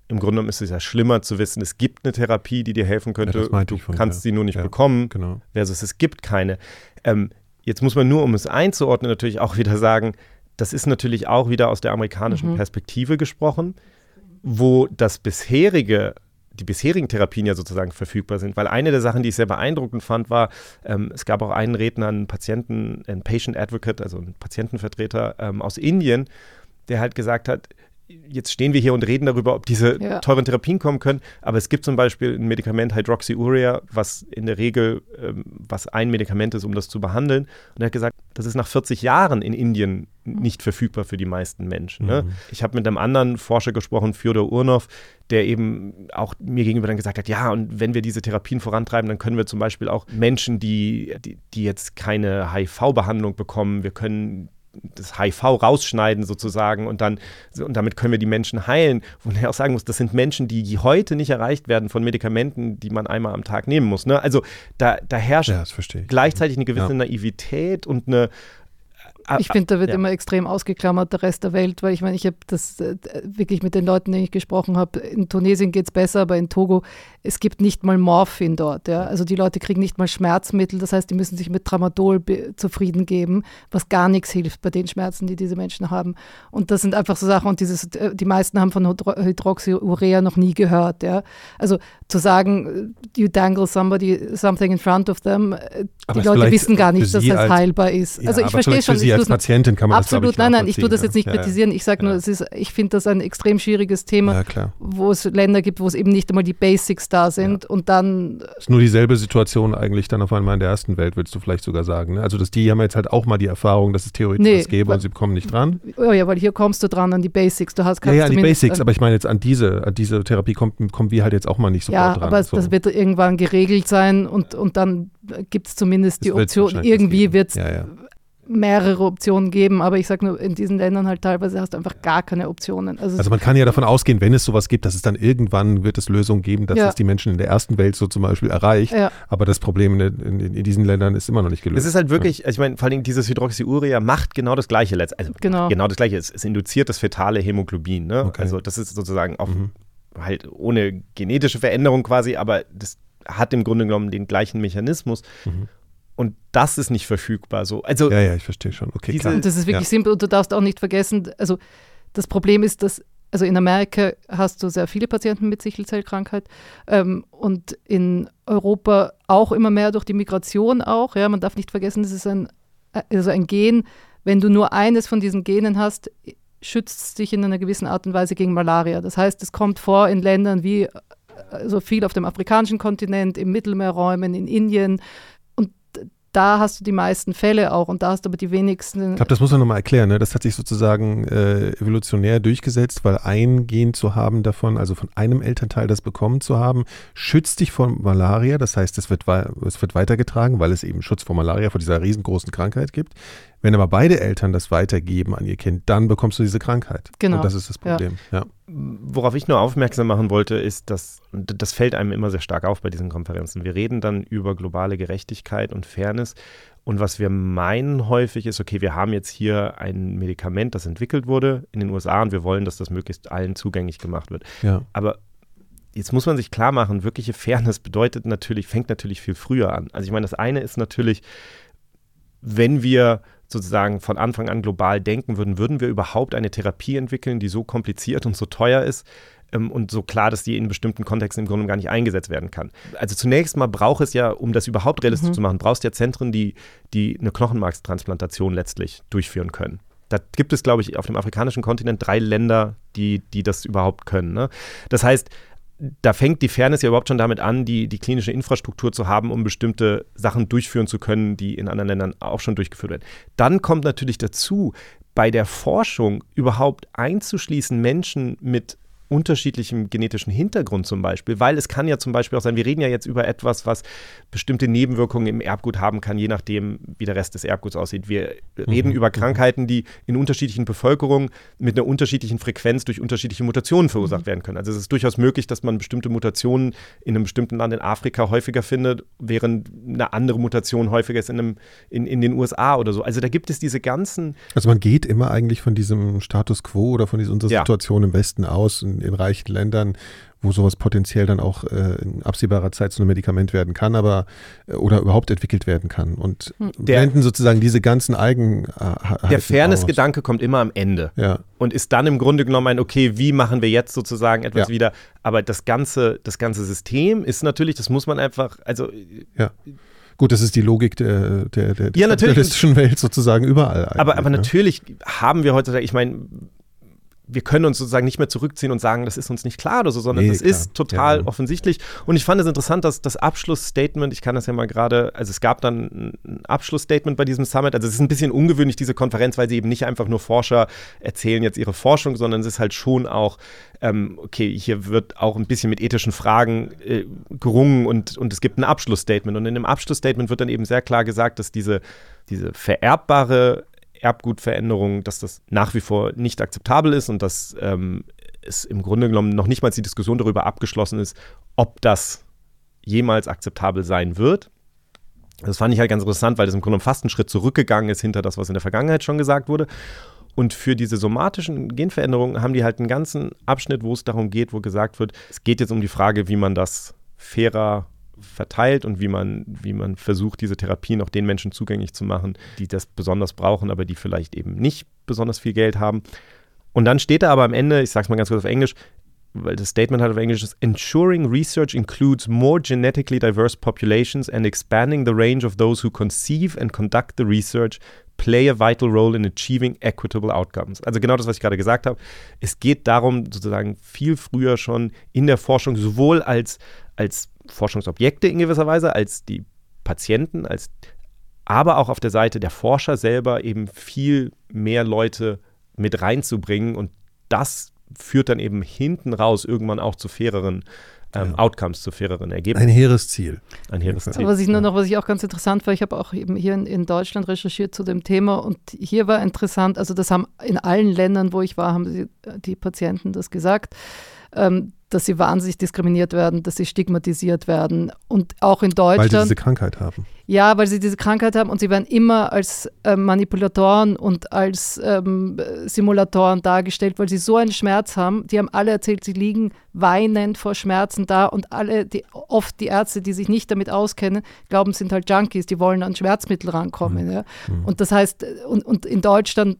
im Grunde genommen ist es ja schlimmer zu wissen, es gibt eine Therapie, die dir helfen könnte, Ja, das meinte du vorhin, kannst ja. sie nur nicht Ja, bekommen, genau. versus es gibt keine. Ähm, jetzt muss man nur, um es einzuordnen, natürlich auch wieder sagen, das ist natürlich auch wieder aus der amerikanischen Perspektive gesprochen, wo das bisherige die bisherigen Therapien ja sozusagen verfügbar sind. Weil eine der Sachen, die ich sehr beeindruckend fand, war, ähm, es gab auch einen Redner, einen Patienten, einen Patient Advocate, also einen Patientenvertreter ähm, aus Indien, der halt gesagt hat, jetzt stehen wir hier und reden darüber, ob diese Ja. teuren Therapien kommen können, aber es gibt zum Beispiel ein Medikament Hydroxyurea, was in der Regel, ähm, was ein Medikament ist, um das zu behandeln. Und er hat gesagt, das ist nach 40 Jahren in Indien nicht verfügbar für die meisten Menschen. Ne? Ich habe mit einem anderen Forscher gesprochen, Fyodor Urnov, der eben auch mir gegenüber dann gesagt hat, ja, und wenn wir diese Therapien vorantreiben, dann können wir zum Beispiel auch Menschen, die, die, die jetzt keine HIV-Behandlung bekommen, wir können das HIV rausschneiden sozusagen und dann und damit können wir die Menschen heilen. Wo man ja auch sagen muss, das sind Menschen, die heute nicht erreicht werden von Medikamenten, die man einmal am Tag nehmen muss. Ne? Also da, da herrscht Ja, gleichzeitig eine gewisse Ja. Naivität und eine Ich finde, da wird ja. immer extrem ausgeklammert, der Rest der Welt, weil ich meine, ich habe das äh, wirklich mit den Leuten, denen ich gesprochen habe, in Tunesien geht es besser, aber in Togo, es gibt nicht mal Morphin dort. Ja? Also die Leute kriegen nicht mal Schmerzmittel, das heißt, die müssen sich mit Tramadol zufrieden geben, was gar nichts hilft bei den Schmerzen, die diese Menschen haben. Und das sind einfach so Sachen, und dieses, äh, die meisten haben von Hydro Hydroxyurea noch nie gehört. Ja? Also zu sagen, äh, you dangle somebody something in front of them, äh, Aber die Leute wissen gar nicht, dass das heilbar ist. Ja, also ich verstehe schon, Für Ich als Patientin kann man Absolut, das, glaub nein, nein, ich tue das jetzt nicht ja. kritisieren. Ich sage nur, Ja. es ist, ich finde das ein extrem schwieriges Thema, Ja, wo es Länder gibt, wo es eben nicht einmal die Basics da sind und dann, Ist nur dieselbe Situation eigentlich dann auf einmal in der ersten Welt, würdest du vielleicht sogar sagen. Ne? Also dass die haben jetzt halt auch mal die Erfahrung, dass es theoretisch Nee, was gäbe weil- und sie kommen nicht dran. oh ja, weil hier kommst du dran an die Basics. Du hast Ja, ja, an die zumindest, Basics, äh, aber ich meine jetzt an diese, an diese Therapie kommt, kommen wir halt jetzt auch mal nicht sofort ja, dran. aber so. das wird irgendwann geregelt sein und, und dann gibt es zumindest die Es Option, irgendwie wird es Ja, ja. Mehrere Optionen geben, aber ich sage nur, in diesen Ländern halt teilweise hast du einfach gar keine Optionen. Also, Also man kann ja davon ausgehen, wenn es sowas gibt, dass es dann irgendwann wird es Lösungen geben, dass Ja. es die Menschen in der ersten Welt so zum Beispiel erreicht. ja, Aber das Problem in, in, in diesen Ländern ist immer noch nicht gelöst. Es ist halt wirklich, also ich meine, vor allem dieses Hydroxyurea macht genau das Gleiche letztendlich. Also Genau. genau das Gleiche. Es, es induziert das fetale Hämoglobin. Ne? Okay. Also das ist sozusagen auch Mhm. halt ohne genetische Veränderung quasi, aber das hat im Grunde genommen den gleichen Mechanismus. Mhm. Und das ist nicht verfügbar. So. Also Ja, ja, ich verstehe schon. Okay, Diese- klar. Und das ist wirklich Ja. simpel und du darfst auch nicht vergessen, also das Problem ist, dass, also in Amerika hast du sehr viele Patienten mit Sichelzellkrankheit ähm, und in Europa auch immer mehr durch die Migration auch. Ja, man darf nicht vergessen, das ist ein, also ein Gen, wenn du nur eines von diesen Genen hast, schützt es dich in einer gewissen Art und Weise gegen Malaria. Das heißt, es kommt vor in Ländern wie also viel auf dem afrikanischen Kontinent, im Mittelmeerräumen, in Indien. Da hast du die meisten Fälle auch und da hast du aber die wenigsten. Ich glaube, das muss man nochmal erklären. Ne? Das hat sich sozusagen äh, evolutionär durchgesetzt, weil ein Gen zu haben davon, also von einem Elternteil das bekommen zu haben, schützt dich vor Malaria. Das heißt, es wird, es wird weitergetragen, weil es eben Schutz vor Malaria, vor dieser riesengroßen Krankheit gibt. Wenn aber beide Eltern das weitergeben an ihr Kind, dann bekommst du diese Krankheit. Genau. Und das ist das Ja. Problem. Ja. worauf ich nur aufmerksam machen wollte, ist, dass und das fällt einem immer sehr stark auf bei diesen Konferenzen. Wir reden dann über globale Gerechtigkeit und Fairness. Und was wir meinen häufig ist, okay, wir haben jetzt hier ein Medikament, das entwickelt wurde in den USA und wir wollen, dass das möglichst allen zugänglich gemacht wird. Ja. Aber jetzt muss man sich klar machen, wirkliche Fairness bedeutet natürlich, fängt natürlich viel früher an. Also ich meine, das eine ist natürlich, wenn wir sozusagen von Anfang an global denken würden, würden wir überhaupt eine Therapie entwickeln, die so kompliziert und so teuer ist, ähm, und so klar, dass die in bestimmten Kontexten im Grunde gar nicht eingesetzt werden kann. Also zunächst mal braucht es ja, um das überhaupt realistisch mhm. zu machen, brauchst du ja Zentren, die, die eine Knochenmarkstransplantation letztlich durchführen können. Da gibt es, glaube ich, auf dem afrikanischen Kontinent drei Länder, die, die das überhaupt können. Ne? Das heißt, da fängt die Fairness ja überhaupt schon damit an, die, die klinische Infrastruktur zu haben, um bestimmte Sachen durchführen zu können, die in anderen Ländern auch schon durchgeführt werden. Dann kommt natürlich dazu, bei der Forschung überhaupt einzuschließen, Menschen mit unterschiedlichem genetischen Hintergrund zum Beispiel, weil es kann ja zum Beispiel auch sein, wir reden ja jetzt über etwas, was bestimmte Nebenwirkungen im Erbgut haben kann, je nachdem, wie der Rest des Erbguts aussieht. Wir reden mhm. über Krankheiten, die in unterschiedlichen Bevölkerungen mit einer unterschiedlichen Frequenz durch unterschiedliche Mutationen verursacht mhm. werden können. Also es ist durchaus möglich, dass man bestimmte Mutationen in einem bestimmten Land in Afrika häufiger findet, während eine andere Mutation häufiger ist in, einem, in, in den USA oder so. Also da gibt es diese ganzen. Also man geht immer eigentlich von diesem Status quo oder von dieser ja. Situation im Westen aus. Und in, reichen Ländern, wo sowas potenziell dann auch äh, in absehbarer Zeit zu einem Medikament werden kann, aber äh, oder überhaupt entwickelt werden kann. Und hm. der, blenden sozusagen diese ganzen Eigen. Äh, der Fairness-Gedanke kommt immer am Ende. Ja. Und ist dann im Grunde genommen ein, okay, wie machen wir jetzt sozusagen etwas ja. wieder? Aber das ganze, das ganze System ist natürlich, das muss man einfach, also ja. Gut, das ist die Logik der, der, der ja, kapitalistischen Welt sozusagen überall. Aber, aber ne? natürlich haben wir heutzutage, ich meine, wir können uns sozusagen nicht mehr zurückziehen und sagen, das ist uns nicht klar oder so, sondern nee, das klar. ist total ja. offensichtlich. Und ich fand es interessant, dass das Abschlussstatement, ich kann das ja mal gerade, also es gab dann ein Abschlussstatement bei diesem Summit. Also es ist ein bisschen ungewöhnlich, diese Konferenz, weil sie eben nicht einfach nur Forscher erzählen jetzt ihre Forschung, sondern es ist halt schon auch, ähm, okay, hier wird auch ein bisschen mit ethischen Fragen äh, gerungen und, und es gibt ein Abschlussstatement. Und in dem Abschlussstatement wird dann eben sehr klar gesagt, dass diese, diese vererbbare Erbgutveränderung, dass das nach wie vor nicht akzeptabel ist und dass ähm, es im Grunde genommen noch nicht mal die Diskussion darüber abgeschlossen ist, ob das jemals akzeptabel sein wird. Das fand ich halt ganz interessant, weil das im Grunde genommen fast einen Schritt zurückgegangen ist hinter das, was in der Vergangenheit schon gesagt wurde. Und für diese somatischen Genveränderungen haben die halt einen ganzen Abschnitt, wo es darum geht, wo gesagt wird, es geht jetzt um die Frage, wie man das fairer verteilt und wie man, wie man versucht, diese Therapien auch den Menschen zugänglich zu machen, die das besonders brauchen, aber die vielleicht eben nicht besonders viel Geld haben. Und dann steht da aber am Ende, ich sage es mal ganz kurz auf Englisch, weil das Statement hat auf Englisch ist, ensuring research includes more genetically diverse populations and expanding the range of those who conceive and conduct the research play a vital role in achieving equitable outcomes. Also genau das, was ich gerade gesagt habe. Es geht darum, sozusagen viel früher schon in der Forschung sowohl als, als Forschungsobjekte in gewisser Weise, als die Patienten, als aber auch auf der Seite der Forscher selber eben viel mehr Leute mit reinzubringen und das führt dann eben hinten raus irgendwann auch zu faireren ähm, ja. Outcomes, zu faireren Ergebnissen. Ein hehres Ziel. Ein hehres Ziel. Was ich nur noch, was ich auch ganz interessant war, ich habe auch eben hier in, in, Deutschland recherchiert zu dem Thema und hier war interessant, also das haben in allen Ländern, wo ich war, haben die, die Patienten das gesagt ähm, dass sie wahnsinnig diskriminiert werden, dass sie stigmatisiert werden. Und auch in Deutschland. Weil sie diese Krankheit haben. Ja, weil sie diese Krankheit haben und sie werden immer als äh, Manipulatoren und als ähm, Simulatoren dargestellt, weil sie so einen Schmerz haben. Die haben alle erzählt, sie liegen weinend vor Schmerzen da und alle, die, oft die Ärzte, die sich nicht damit auskennen, glauben, sind halt Junkies, die wollen an Schmerzmittel rankommen. Mhm. Ja. Mhm. Und das heißt, und, und in Deutschland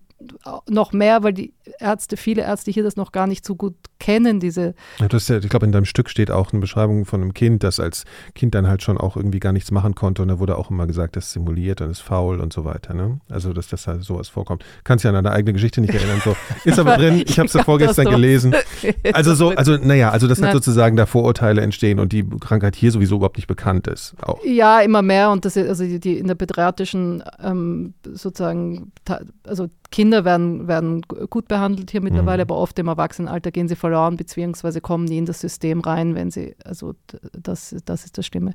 noch mehr, weil die Ärzte, viele Ärzte hier das noch gar nicht so gut kennen, diese. Ja, das ja, ich glaube, in deinem Stück steht auch eine Beschreibung von einem Kind, das als Kind dann halt schon auch irgendwie gar nichts machen konnte und da wurde auch immer gesagt, das simuliert und ist faul und so weiter. Ne? Also, dass das halt sowas vorkommt. Kannst ja an deine eigene Geschichte nicht erinnern. So. Ist aber drin, ich habe es ja vorgestern gelesen. Also so, also naja, also dass halt sozusagen da Vorurteile entstehen und die Krankheit hier sowieso überhaupt nicht bekannt ist. Auch. Ja, immer mehr und das also die, die in der pädiatrischen ähm, sozusagen, also Kinder werden, werden gut behandelt hier mittlerweile, mhm. aber oft im Erwachsenenalter gehen sie verloren, beziehungsweise kommen nie in das System rein, wenn sie, also das, das ist das Schlimme.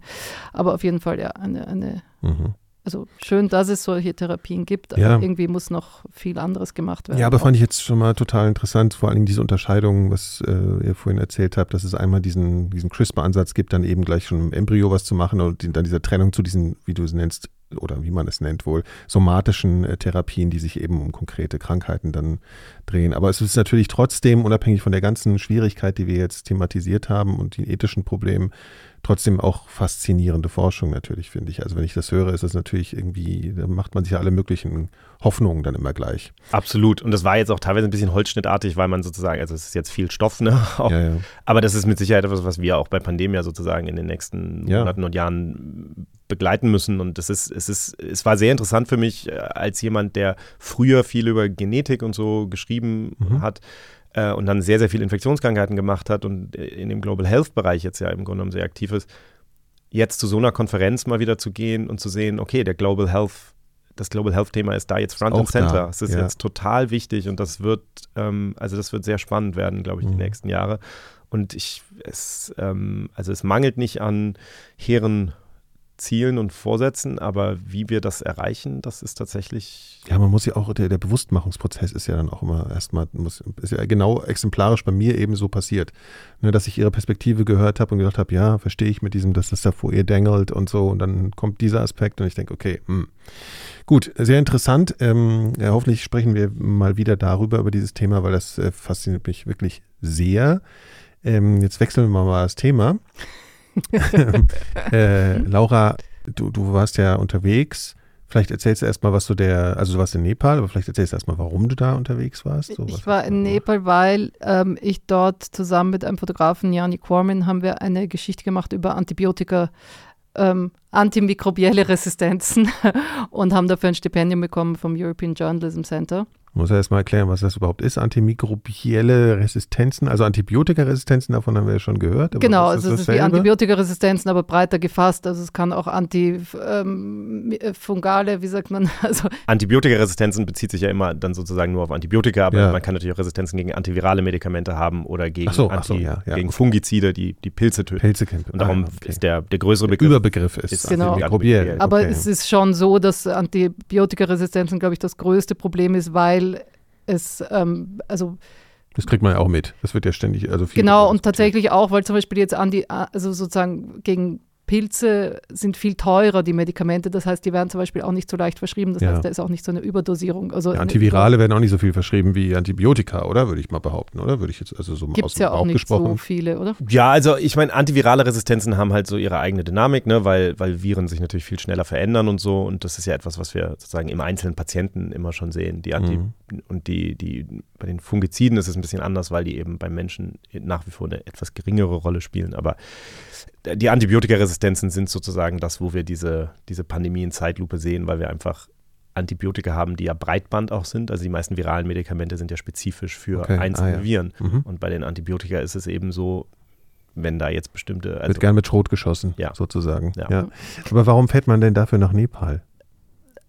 Aber auf jeden Fall ja eine, eine mhm. also schön, dass es solche Therapien gibt, aber ja. irgendwie muss noch viel anderes gemacht werden. Ja, aber fand ich jetzt schon mal total interessant, vor allem diese Unterscheidung, was äh, ihr vorhin erzählt habt, dass es einmal diesen, diesen CRISPR-Ansatz gibt, dann eben gleich schon im Embryo was zu machen und dann dieser Trennung zu diesen, wie du es nennst, oder wie man es nennt wohl, somatischen äh, Therapien, die sich eben um konkrete Krankheiten dann drehen. Aber es ist natürlich trotzdem, unabhängig von der ganzen Schwierigkeit, die wir jetzt thematisiert haben und den ethischen Problemen, trotzdem auch faszinierende Forschung natürlich, finde ich. Also wenn ich das höre, ist das natürlich irgendwie, da macht man sich ja alle möglichen Hoffnungen dann immer gleich. Absolut. Und das war jetzt auch teilweise ein bisschen holzschnittartig, weil man sozusagen, also es ist jetzt viel Stoff, ne? Auch, ja, ja. Aber das ist mit Sicherheit etwas, was wir auch bei Pandemia sozusagen in den nächsten ja. Monaten und Jahren begleiten müssen. Und das ist, es ist, es war sehr interessant für mich, äh, als jemand, der früher viel über Genetik und so geschrieben mhm. hat, äh, und dann sehr, sehr viele Infektionskrankheiten gemacht hat und in dem Global Health Bereich jetzt ja im Grunde genommen sehr aktiv ist, jetzt zu so einer Konferenz mal wieder zu gehen und zu sehen, okay, der Global Health, das Global Health Thema ist da jetzt Front and Center. Es ist ja. jetzt total wichtig und das wird, ähm, also das wird sehr spannend werden, glaube ich, mhm. die nächsten Jahre. Und ich, es, ähm, also es mangelt nicht an hehren Zielen und Vorsätzen, aber wie wir das erreichen, das ist tatsächlich. Ja, man muss ja auch, der, der Bewusstmachungsprozess ist ja dann auch immer erstmal, muss, ist ja genau exemplarisch bei mir eben so passiert. Ne, dass ich ihre Perspektive gehört habe und gedacht habe, ja, verstehe ich mit diesem, dass das da vor ihr dängelt und so. Und dann kommt dieser Aspekt und ich denke, okay. Hm. gut, sehr interessant. Ähm, ja, hoffentlich sprechen wir mal wieder darüber, über dieses Thema, weil das äh, fasziniert mich wirklich sehr. Ähm, jetzt wechseln wir mal das Thema. äh, Laura, du, du warst ja unterwegs. Vielleicht erzählst du erstmal, was du der, also du warst in Nepal, aber vielleicht erzählst du erstmal, warum du da unterwegs warst. So, ich war in Nepal, weil ähm, ich dort zusammen mit einem Fotografen, Jani Corman, haben wir eine Geschichte gemacht über Antibiotika, ähm, antimikrobielle Resistenzen und haben dafür ein Stipendium bekommen vom European Journalism Center. Muss ja erstmal erklären, was das überhaupt ist. Antimikrobielle Resistenzen, also Antibiotikaresistenzen, davon haben wir ja schon gehört. genau, also es ist wie Antibiotikaresistenzen, aber breiter gefasst. Also es kann auch antifungale, ähm, wie sagt man? Also Antibiotikaresistenzen bezieht sich ja immer dann sozusagen nur auf Antibiotika, aber ja. man kann natürlich auch Resistenzen gegen antivirale Medikamente haben oder gegen, so, Anti, so, ja, ja, gegen Fungizide, die, die Pilze töten. Pilze. Und darum ah, okay. ist der, der größere Begriff. Der Überbegriff ist, ist genau. antimikrobiell. Aber okay. es ist schon so, dass Antibiotikaresistenzen, glaube ich, das größte Problem ist, weil weil es, ähm, also das kriegt man ja auch mit. Das wird ja ständig, also viel Genau, und tatsächlich auch, weil zum Beispiel jetzt an die, also sozusagen gegen Pilze sind viel teurer, die Medikamente. Das heißt, die werden zum Beispiel auch nicht so leicht verschrieben. Das ja. heißt, da ist auch nicht so eine Überdosierung. Also ja, Antivirale werden auch nicht so viel verschrieben wie Antibiotika, oder? Würde ich mal behaupten, oder? Würde ich jetzt also so Gibt's aus dem ja auch nicht gesprochen. so viele, oder? Ja, also ich meine, antivirale Resistenzen haben halt so ihre eigene Dynamik, ne? weil, weil Viren sich natürlich viel schneller verändern und so. Und das ist ja etwas, was wir sozusagen im einzelnen Patienten immer schon sehen. Die Anti mhm. Und die, die, bei den Fungiziden ist es ein bisschen anders, weil die eben beim Menschen nach wie vor eine etwas geringere Rolle spielen. Aber die Antibiotikaresistenzen sind sozusagen das, wo wir diese, diese Pandemie in Zeitlupe sehen, weil wir einfach Antibiotika haben, die ja Breitband auch sind. Also die meisten viralen Medikamente sind ja spezifisch für okay. einzelne ah, ja. Viren. Mhm. Und bei den Antibiotika ist es eben so, wenn da jetzt bestimmte. Also, Wird gern mit Schrot geschossen, ja. sozusagen. Ja. ja. Aber warum fährt man denn dafür nach Nepal?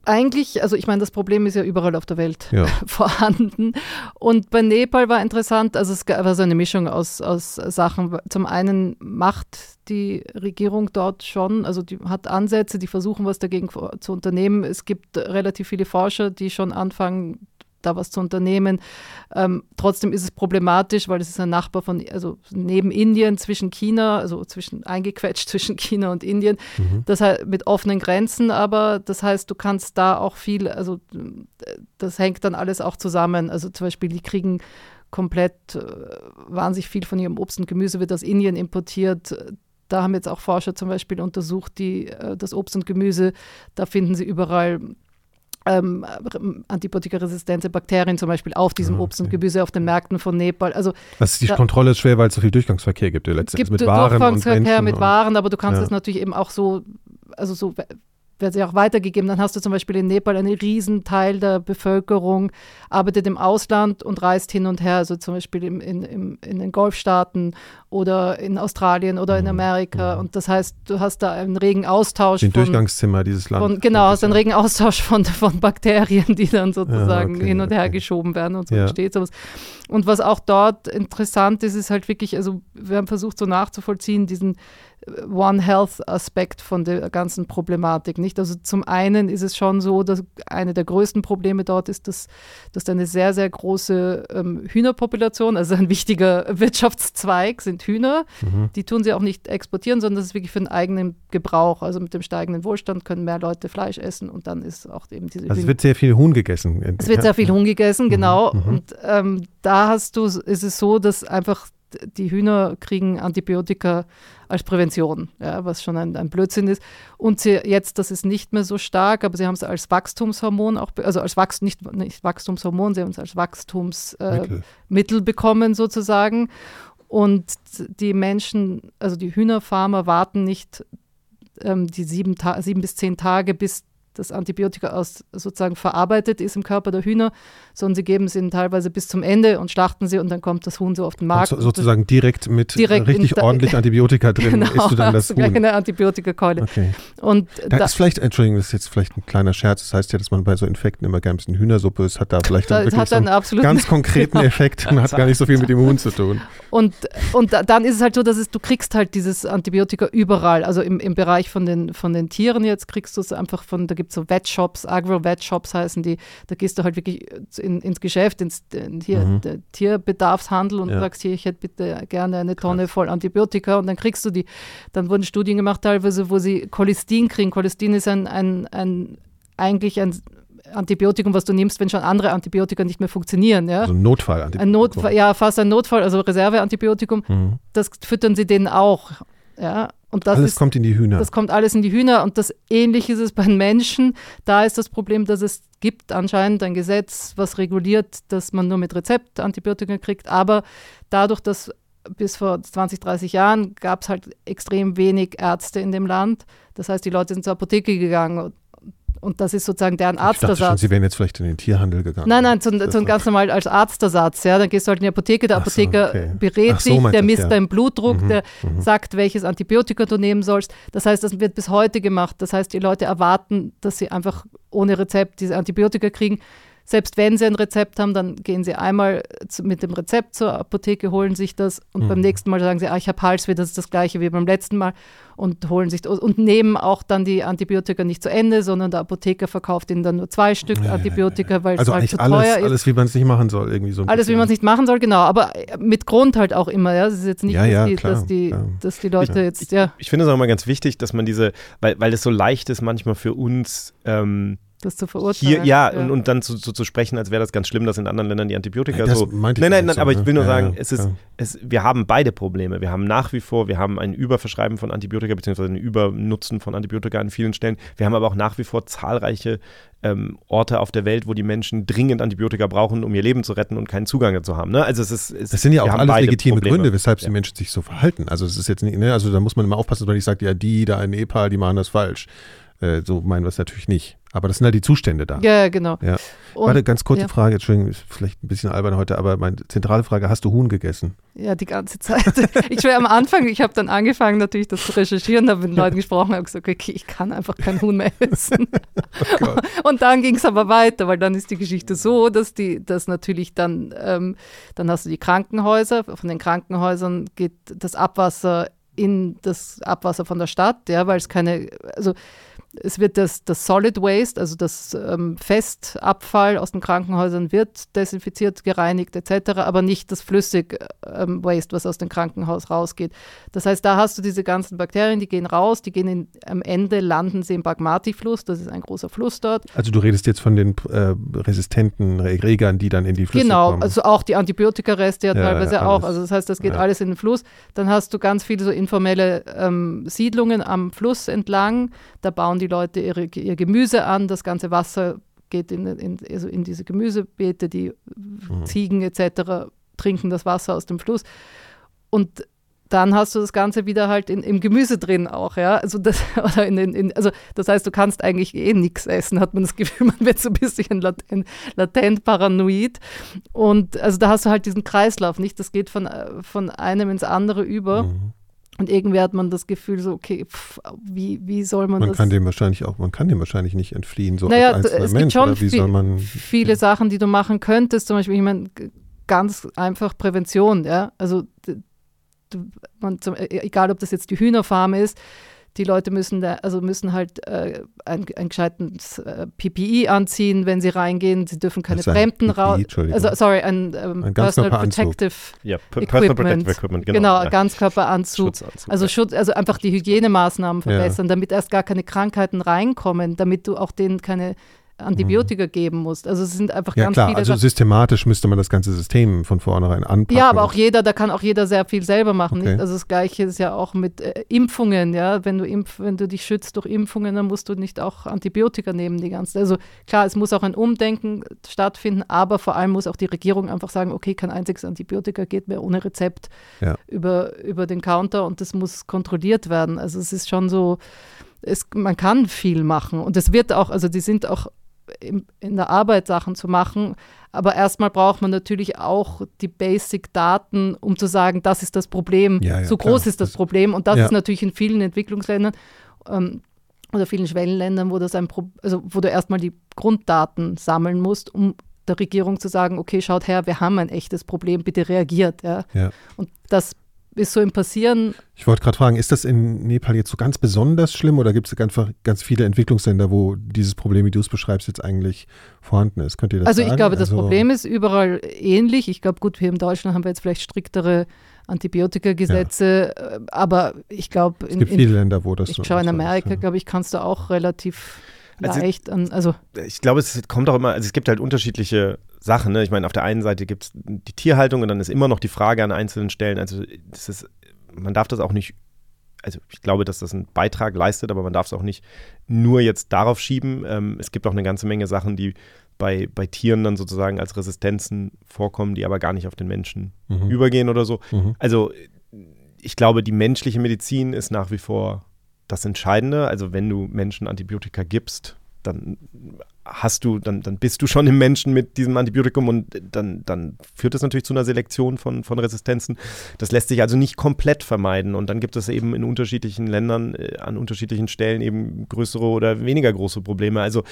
Eigentlich, also ich meine, das Problem ist ja überall auf der Welt ja. vorhanden. Und bei Nepal war interessant, also es war so eine Mischung aus, aus Sachen. Zum einen macht die Regierung dort schon, also die hat Ansätze, die versuchen, was dagegen zu unternehmen. Es gibt relativ viele Forscher, die schon anfangen, da was zu unternehmen. Ähm, trotzdem ist es problematisch, weil es ist ein Nachbar von, also neben Indien, zwischen China, also zwischen eingequetscht zwischen China und Indien. Mhm. Das heißt, mit offenen Grenzen, aber das heißt, du kannst da auch viel, also das hängt dann alles auch zusammen. Also zum Beispiel, die kriegen komplett äh, wahnsinnig viel von ihrem Obst und Gemüse wird aus Indien importiert. Da haben jetzt auch Forscher zum Beispiel untersucht, die, äh, das Obst und Gemüse, da finden sie überall ähm, antibiotikaresistente Bakterien zum Beispiel auf diesem ah, Obst und Gemüse auf den Märkten von Nepal. Also das die da, Kontrolle ist schwer, weil es so viel Durchgangsverkehr gibt. Letztendlich gibt mit Waren Durchgangsverkehr mit Waren, aber du kannst es natürlich eben auch so, also so wird sie auch weitergegeben. Dann hast du zum Beispiel in Nepal einen Riesenteil der Bevölkerung arbeitet im Ausland und reist hin und her, also zum Beispiel im, in, im, in den Golfstaaten oder in Australien oder in mhm. Amerika. Mhm. Und das heißt, du hast da einen regen Austausch. Den von, Durchgangszimmer dieses Landes. Genau, hast einen regen Austausch von, von Bakterien, die dann sozusagen ja, okay, hin und her okay. geschoben werden und so ja. entsteht sowas. Und was auch dort interessant ist, ist halt wirklich, also wir haben versucht so nachzuvollziehen, diesen One Health Aspekt von der ganzen Problematik. Nicht? Also zum einen ist es schon so, dass eine der größten Probleme dort ist, dass, dass eine sehr, sehr große ähm, Hühnerpopulation, also ein wichtiger Wirtschaftszweig sind Hühner. Mhm. Die tun sie auch nicht exportieren, sondern das ist wirklich für den eigenen Gebrauch. Also mit dem steigenden Wohlstand können mehr Leute Fleisch essen und dann ist auch eben diese. Also es wird sehr viel Huhn gegessen. Es wird sehr viel Huhn gegessen, mhm. genau. Mhm. Und ähm, da hast du, ist es so, dass einfach die Hühner kriegen Antibiotika als Prävention, ja, was schon ein, ein, Blödsinn ist. Und sie, jetzt, das ist nicht mehr so stark, aber sie haben es als Wachstumshormon, auch, also als Wachs, nicht, nicht Wachstumshormon, sie haben es als Wachstumsmittel äh, bekommen sozusagen. Und die Menschen, also die Hühnerfarmer warten nicht ähm, die sieben, sieben bis zehn Tage, bis das Antibiotika aus, sozusagen verarbeitet ist im Körper der Hühner, sondern sie geben es ihnen teilweise bis zum Ende und schlachten sie und dann kommt das Huhn so auf den Markt. So, sozusagen direkt mit direkt richtig ordentlich Antibiotika drin genau, isst du dann das Huhn. eine Antibiotikakeule. Okay. Und da, da, ist vielleicht, Entschuldigung, das ist jetzt vielleicht ein kleiner Scherz, das heißt ja, dass man bei so Infekten immer gerne ein bisschen Hühnersuppe ist, hat da vielleicht dann wirklich so einen ganz konkreten Effekt und hat gar nicht so viel mit dem Huhn zu tun. Und, und dann ist es halt so, dass es, du kriegst halt dieses Antibiotika überall, also im, im Bereich von den, von den Tieren jetzt kriegst du es einfach von, da gibt so Wettshops, Agro-Wettshops heißen die, da gehst du halt wirklich in, ins Geschäft, ins hier, mhm. Tierbedarfshandel und ja. sagst, hier, ich hätte bitte gerne eine Tonne Krass. voll Antibiotika und dann kriegst du die. Dann wurden Studien gemacht teilweise, wo sie Cholestin kriegen. Cholestin ist ein, ein, ein eigentlich ein Antibiotikum, was du nimmst, wenn schon andere Antibiotika nicht mehr funktionieren. Ja? Also ein Notfallantibiotikum. Ein Notfall, ja, fast ein Notfall, also Reserveantibiotikum. Mhm. Das füttern sie denen auch. Ja? Und das alles ist, kommt in die Hühner. Das kommt alles in die Hühner und das ähnlich ist es bei den Menschen. Da ist das Problem, dass es gibt anscheinend ein Gesetz, was reguliert, dass man nur mit Rezept Antibiotika kriegt. Aber dadurch, dass bis vor 20, 30 Jahren gab es halt extrem wenig Ärzte in dem Land. Das heißt, die Leute sind zur Apotheke gegangen und das ist sozusagen deren Arztersatz. Ich dachte schon, Sie wären jetzt vielleicht in den Tierhandel gegangen. Nein, nein, zum, zum ganz normal als Arztersatz. Ja, dann gehst du halt in die Apotheke, der Apotheker so, okay. berät so, dich, der misst ja. deinen Blutdruck, mhm, der mhm. sagt, welches Antibiotika du nehmen sollst. Das heißt, das wird bis heute gemacht. Das heißt, die Leute erwarten, dass sie einfach ohne Rezept diese Antibiotika kriegen. Selbst wenn sie ein Rezept haben, dann gehen sie einmal mit dem Rezept zur Apotheke, holen sich das und mhm. beim nächsten Mal sagen sie, ah, ich habe Halsweh, das ist das gleiche wie beim letzten Mal und holen sich und nehmen auch dann die Antibiotika nicht zu Ende, sondern der Apotheker verkauft ihnen dann nur zwei Stück ja, Antibiotika, ja, ja. weil also es halt zu alles, teuer ist. Alles, wie man es nicht machen soll, irgendwie so. alles, wie man es nicht machen soll, genau, aber mit Grund halt auch immer. Ja, es ist jetzt nicht, dass, die, klar, dass, die, dass die Leute ich, jetzt, ja. Ich, ich finde es auch mal ganz wichtig, dass man diese, weil, weil es so leicht ist manchmal für uns, ähm, das zu verurteilen. Hier, ja, ja. Und, und, dann zu, zu, zu, sprechen, als wäre das ganz schlimm, dass in anderen Ländern die Antibiotika das so. Nein, nein, nein, so, aber ich will nur ne? sagen, ja, es ist, es, wir haben beide Probleme. Wir haben nach wie vor, wir haben ein Überverschreiben von Antibiotika, beziehungsweise ein Übernutzen von Antibiotika an vielen Stellen. Wir haben aber auch nach wie vor zahlreiche ähm, Orte auf der Welt, wo die Menschen dringend Antibiotika brauchen, um ihr Leben zu retten und keinen Zugang dazu haben. Ne? Also es ist, es, das sind ja auch alles legitime Probleme. Gründe, weshalb ja. die Menschen sich so verhalten. Also es ist jetzt nicht, ne? also da muss man immer aufpassen, weil ich sage, ja, die da in Nepal, die machen das falsch. Äh, so meinen wir es natürlich nicht. Aber das sind halt die Zustände da. Ja, genau. Ja. Und, Warte, ganz kurze ja. Frage, Entschuldigung, vielleicht ein bisschen albern heute, aber meine zentrale Frage, hast du Huhn gegessen? Ja, die ganze Zeit. ich war am Anfang, ich habe dann angefangen natürlich das zu recherchieren, habe mit Leuten gesprochen, habe gesagt, okay, ich kann einfach kein Huhn mehr essen. oh und dann ging es aber weiter, weil dann ist die Geschichte so, dass die, dass natürlich dann, ähm, dann hast du die Krankenhäuser, von den Krankenhäusern geht das Abwasser in das Abwasser von der Stadt, ja, weil es keine, also es wird das, das Solid Waste, also das ähm, Festabfall aus den Krankenhäusern wird desinfiziert, gereinigt etc., aber nicht das Flüssig ähm, Waste, was aus dem Krankenhaus rausgeht. Das heißt, da hast du diese ganzen Bakterien, die gehen raus, die gehen in, am Ende landen sie im Bagmati-Fluss, das ist ein großer Fluss dort. Also du redest jetzt von den äh, resistenten Regern, die dann in die Flüsse genau, kommen. Genau, also auch die Antibiotikareste ja, ja teilweise ja, auch. Also das heißt, das geht ja. alles in den Fluss. Dann hast du ganz viele so informelle ähm, Siedlungen am Fluss entlang, da bauen die die Leute ihre, ihr Gemüse an, das ganze Wasser geht in, in, also in diese Gemüsebeete, die mhm. Ziegen etc. trinken das Wasser aus dem Fluss. Und dann hast du das Ganze wieder halt in, im Gemüse drin auch, ja. Also das, oder in, in, also das heißt, du kannst eigentlich eh nichts essen, hat man das Gefühl, man wird so ein bisschen latent, latent paranoid. Und also da hast du halt diesen Kreislauf, nicht? Das geht von, von einem ins andere über. Mhm. Und irgendwie hat man das Gefühl so, okay, pff, wie, wie soll man, man das? kann dem wahrscheinlich auch, man kann dem wahrscheinlich nicht entfliehen, so naja, als einzelner es Mensch. Gibt schon wie soll man, viele ja. Sachen, die du machen könntest. Zum Beispiel, ich meine, ganz einfach Prävention, ja. Also man, egal ob das jetzt die Hühnerfarm ist, die Leute müssen da, also müssen halt äh, ein, ein gescheites äh, PPE anziehen, wenn sie reingehen. Sie dürfen keine Fremden raus. Also sorry, ein, ähm, ein Personal Protective ja, Personal Protective Equipment, genau. genau ja. Ganzkörperanzug. Also, Schutz, also einfach die Hygienemaßnahmen verbessern, ja. damit erst gar keine Krankheiten reinkommen, damit du auch denen keine Antibiotika mhm. geben musst. Also es sind einfach ja, ganz klar, viele. Also systematisch müsste man das ganze System von vornherein anpassen. Ja, aber auch jeder, da kann auch jeder sehr viel selber machen. Okay. Also das Gleiche ist ja auch mit äh, Impfungen, ja. Wenn du impf, wenn du dich schützt durch Impfungen, dann musst du nicht auch Antibiotika nehmen die ganze. Also klar, es muss auch ein Umdenken stattfinden, aber vor allem muss auch die Regierung einfach sagen, okay, kein einziges Antibiotika geht mehr ohne Rezept ja. über, über den Counter und das muss kontrolliert werden. Also es ist schon so. Es, man kann viel machen und es wird auch, also die sind auch in, in der Arbeit Sachen zu machen. Aber erstmal braucht man natürlich auch die Basic-Daten, um zu sagen, das ist das Problem, ja, ja, so groß klar. ist das, Problem. Und das ja. ist natürlich in vielen Entwicklungsländern ähm, oder vielen Schwellenländern, wo das ein Pro also wo du erstmal die Grunddaten sammeln musst, um der Regierung zu sagen, okay, schaut her, wir haben ein echtes Problem, bitte reagiert. Ja. Und das ist so im Passieren. Ich wollte gerade fragen, ist das in Nepal jetzt so ganz besonders schlimm oder gibt es einfach ganz viele Entwicklungsländer, wo dieses Problem, wie du es beschreibst, jetzt eigentlich vorhanden ist? Könnt ihr das Also sagen? ich glaube, das also Problem ist überall ähnlich. Ich glaube, gut, hier in Deutschland haben wir jetzt vielleicht striktere Antibiotika-Gesetze, ja. Äh, aber ich glaube, es gibt in, viele Länder, wo das ich so schaue in Amerika, glaube ich, kannst du auch relativ also, leicht an. Also ich glaube, es kommt auch immer, also es gibt halt unterschiedliche Sachen. Ne? Ich meine, auf der einen Seite gibt es die Tierhaltung und dann ist immer noch die Frage an einzelnen Stellen. Also das ist, man darf das auch nicht, also ich glaube, dass das einen Beitrag leistet, aber man darf es auch nicht nur jetzt darauf schieben. Ähm, es gibt auch eine ganze Menge Sachen, die bei, bei Tieren dann sozusagen als Resistenzen vorkommen, die aber gar nicht auf den Menschen mhm. übergehen oder so. Mhm. Also ich glaube, die menschliche Medizin ist nach wie vor das Entscheidende. Also wenn du Menschen Antibiotika gibst, dann hast du, dann, dann bist du schon im Menschen mit diesem Antibiotikum und dann, dann führt das natürlich zu einer Selektion von, von Resistenzen. Das lässt sich also nicht komplett vermeiden. Und dann gibt es eben in unterschiedlichen Ländern äh, an unterschiedlichen Stellen eben größere oder weniger große Probleme. Also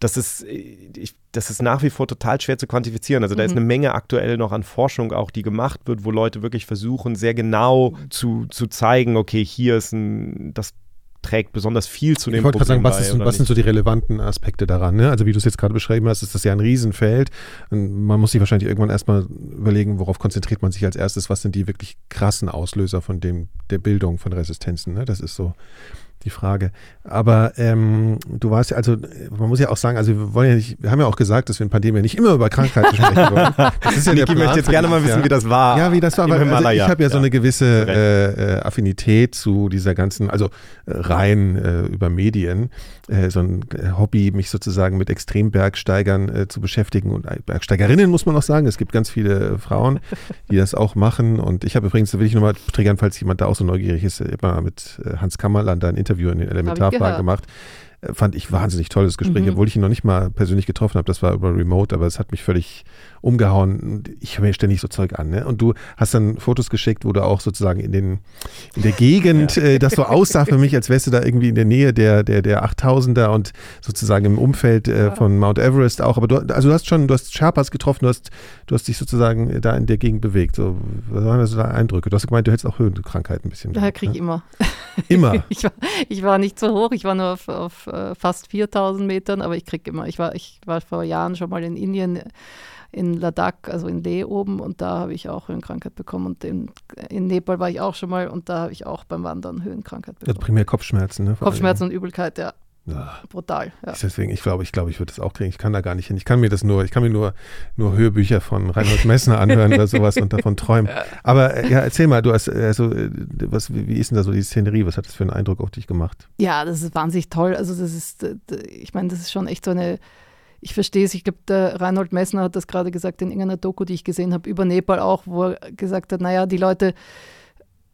das ist, äh, ich, das ist nach wie vor total schwer zu quantifizieren. Also da ist mhm. eine Menge aktuell noch an Forschung auch, die gemacht wird, wo Leute wirklich versuchen, sehr genau zu, zu zeigen, okay, hier ist ein, das trägt besonders viel zu dem ich Problem sagen, was, ist, was sind so die relevanten Aspekte daran? Ne? Also wie du es jetzt gerade beschrieben hast, ist das ja ein Riesenfeld. Und man muss sich wahrscheinlich irgendwann erstmal überlegen, worauf konzentriert man sich als erstes, was sind die wirklich krassen Auslöser von dem, der Bildung von Resistenzen. Ne? Das ist so die Frage. Aber ähm, du warst ja, also man muss ja auch sagen, also wir wollen ja nicht, wir haben ja auch gesagt, dass wir in Pandemie nicht immer über Krankheiten sprechen wollen. Das ist ja Niki möchte jetzt gerne mal wissen, ja. wie das war. Ja, wie das war. Aber also ich habe ja, ja, so eine gewisse äh, äh, Affinität zu dieser ganzen, also äh, rein äh, über Medien, äh, so ein äh, Hobby, mich sozusagen mit Extrembergsteigern zu beschäftigen und Bergsteigerinnen muss man auch sagen. Es gibt ganz viele Frauen, die das auch machen. Und ich habe übrigens, da will ich nochmal triggern, falls jemand da auch so neugierig ist, immer mit Hans Kammerland ein Interview in den Elementarfragen gemacht. Äh, fand ich wahnsinnig tolles Gespräch, mhm. obwohl ich ihn noch nicht mal persönlich getroffen habe. Das war über Remote, aber es hat mich völlig umgehauen. Ich höre mir ständig so Zeug an. Ne? Und du hast dann Fotos geschickt, wo du auch sozusagen in, den, in der Gegend, ja. äh, das so aussah für mich, als wärst du da irgendwie in der Nähe der, der, der 8000er und sozusagen im Umfeld äh, von Mount Everest auch. Aber du, also du hast schon, du hast Sherpas getroffen, du hast, du hast dich sozusagen da in der Gegend bewegt. So, was waren das so da Eindrücke? Du hast gemeint, du hättest auch Höhenkrankheiten ein bisschen. Ja, kriege ich ne? immer. Immer? ich, war, ich war nicht so hoch, ich war nur auf, auf äh, fast 4000 Metern, aber ich kriege immer, ich war, ich war vor Jahren schon mal in Indien in Ladakh, also in Leh oben und da habe ich auch Höhenkrankheit bekommen und in, in Nepal war ich auch schon mal und da habe ich auch beim Wandern Höhenkrankheit bekommen. Also primär Kopfschmerzen, ne? Kopfschmerzen und Übelkeit, ja. Ja. Brutal. Ja. Deswegen, ich glaube, ich glaube, ich würde das auch kriegen. Ich kann da gar nicht hin. Ich kann mir das nur, ich kann mir nur, nur Hörbücher von Reinhold Messner anhören oder sowas und davon träumen. Aber äh, ja, erzähl mal, du hast, also, äh, was, wie ist denn da so die Szenerie? Was hat das für einen Eindruck auf dich gemacht? Ja, das ist wahnsinnig toll. Also, das ist, ich meine, das ist schon echt so eine, ich verstehe es, ich glaube, der Reinhold Messner hat das gerade gesagt in irgendeiner Doku, die ich gesehen habe, über Nepal auch, wo er gesagt hat, naja, die Leute,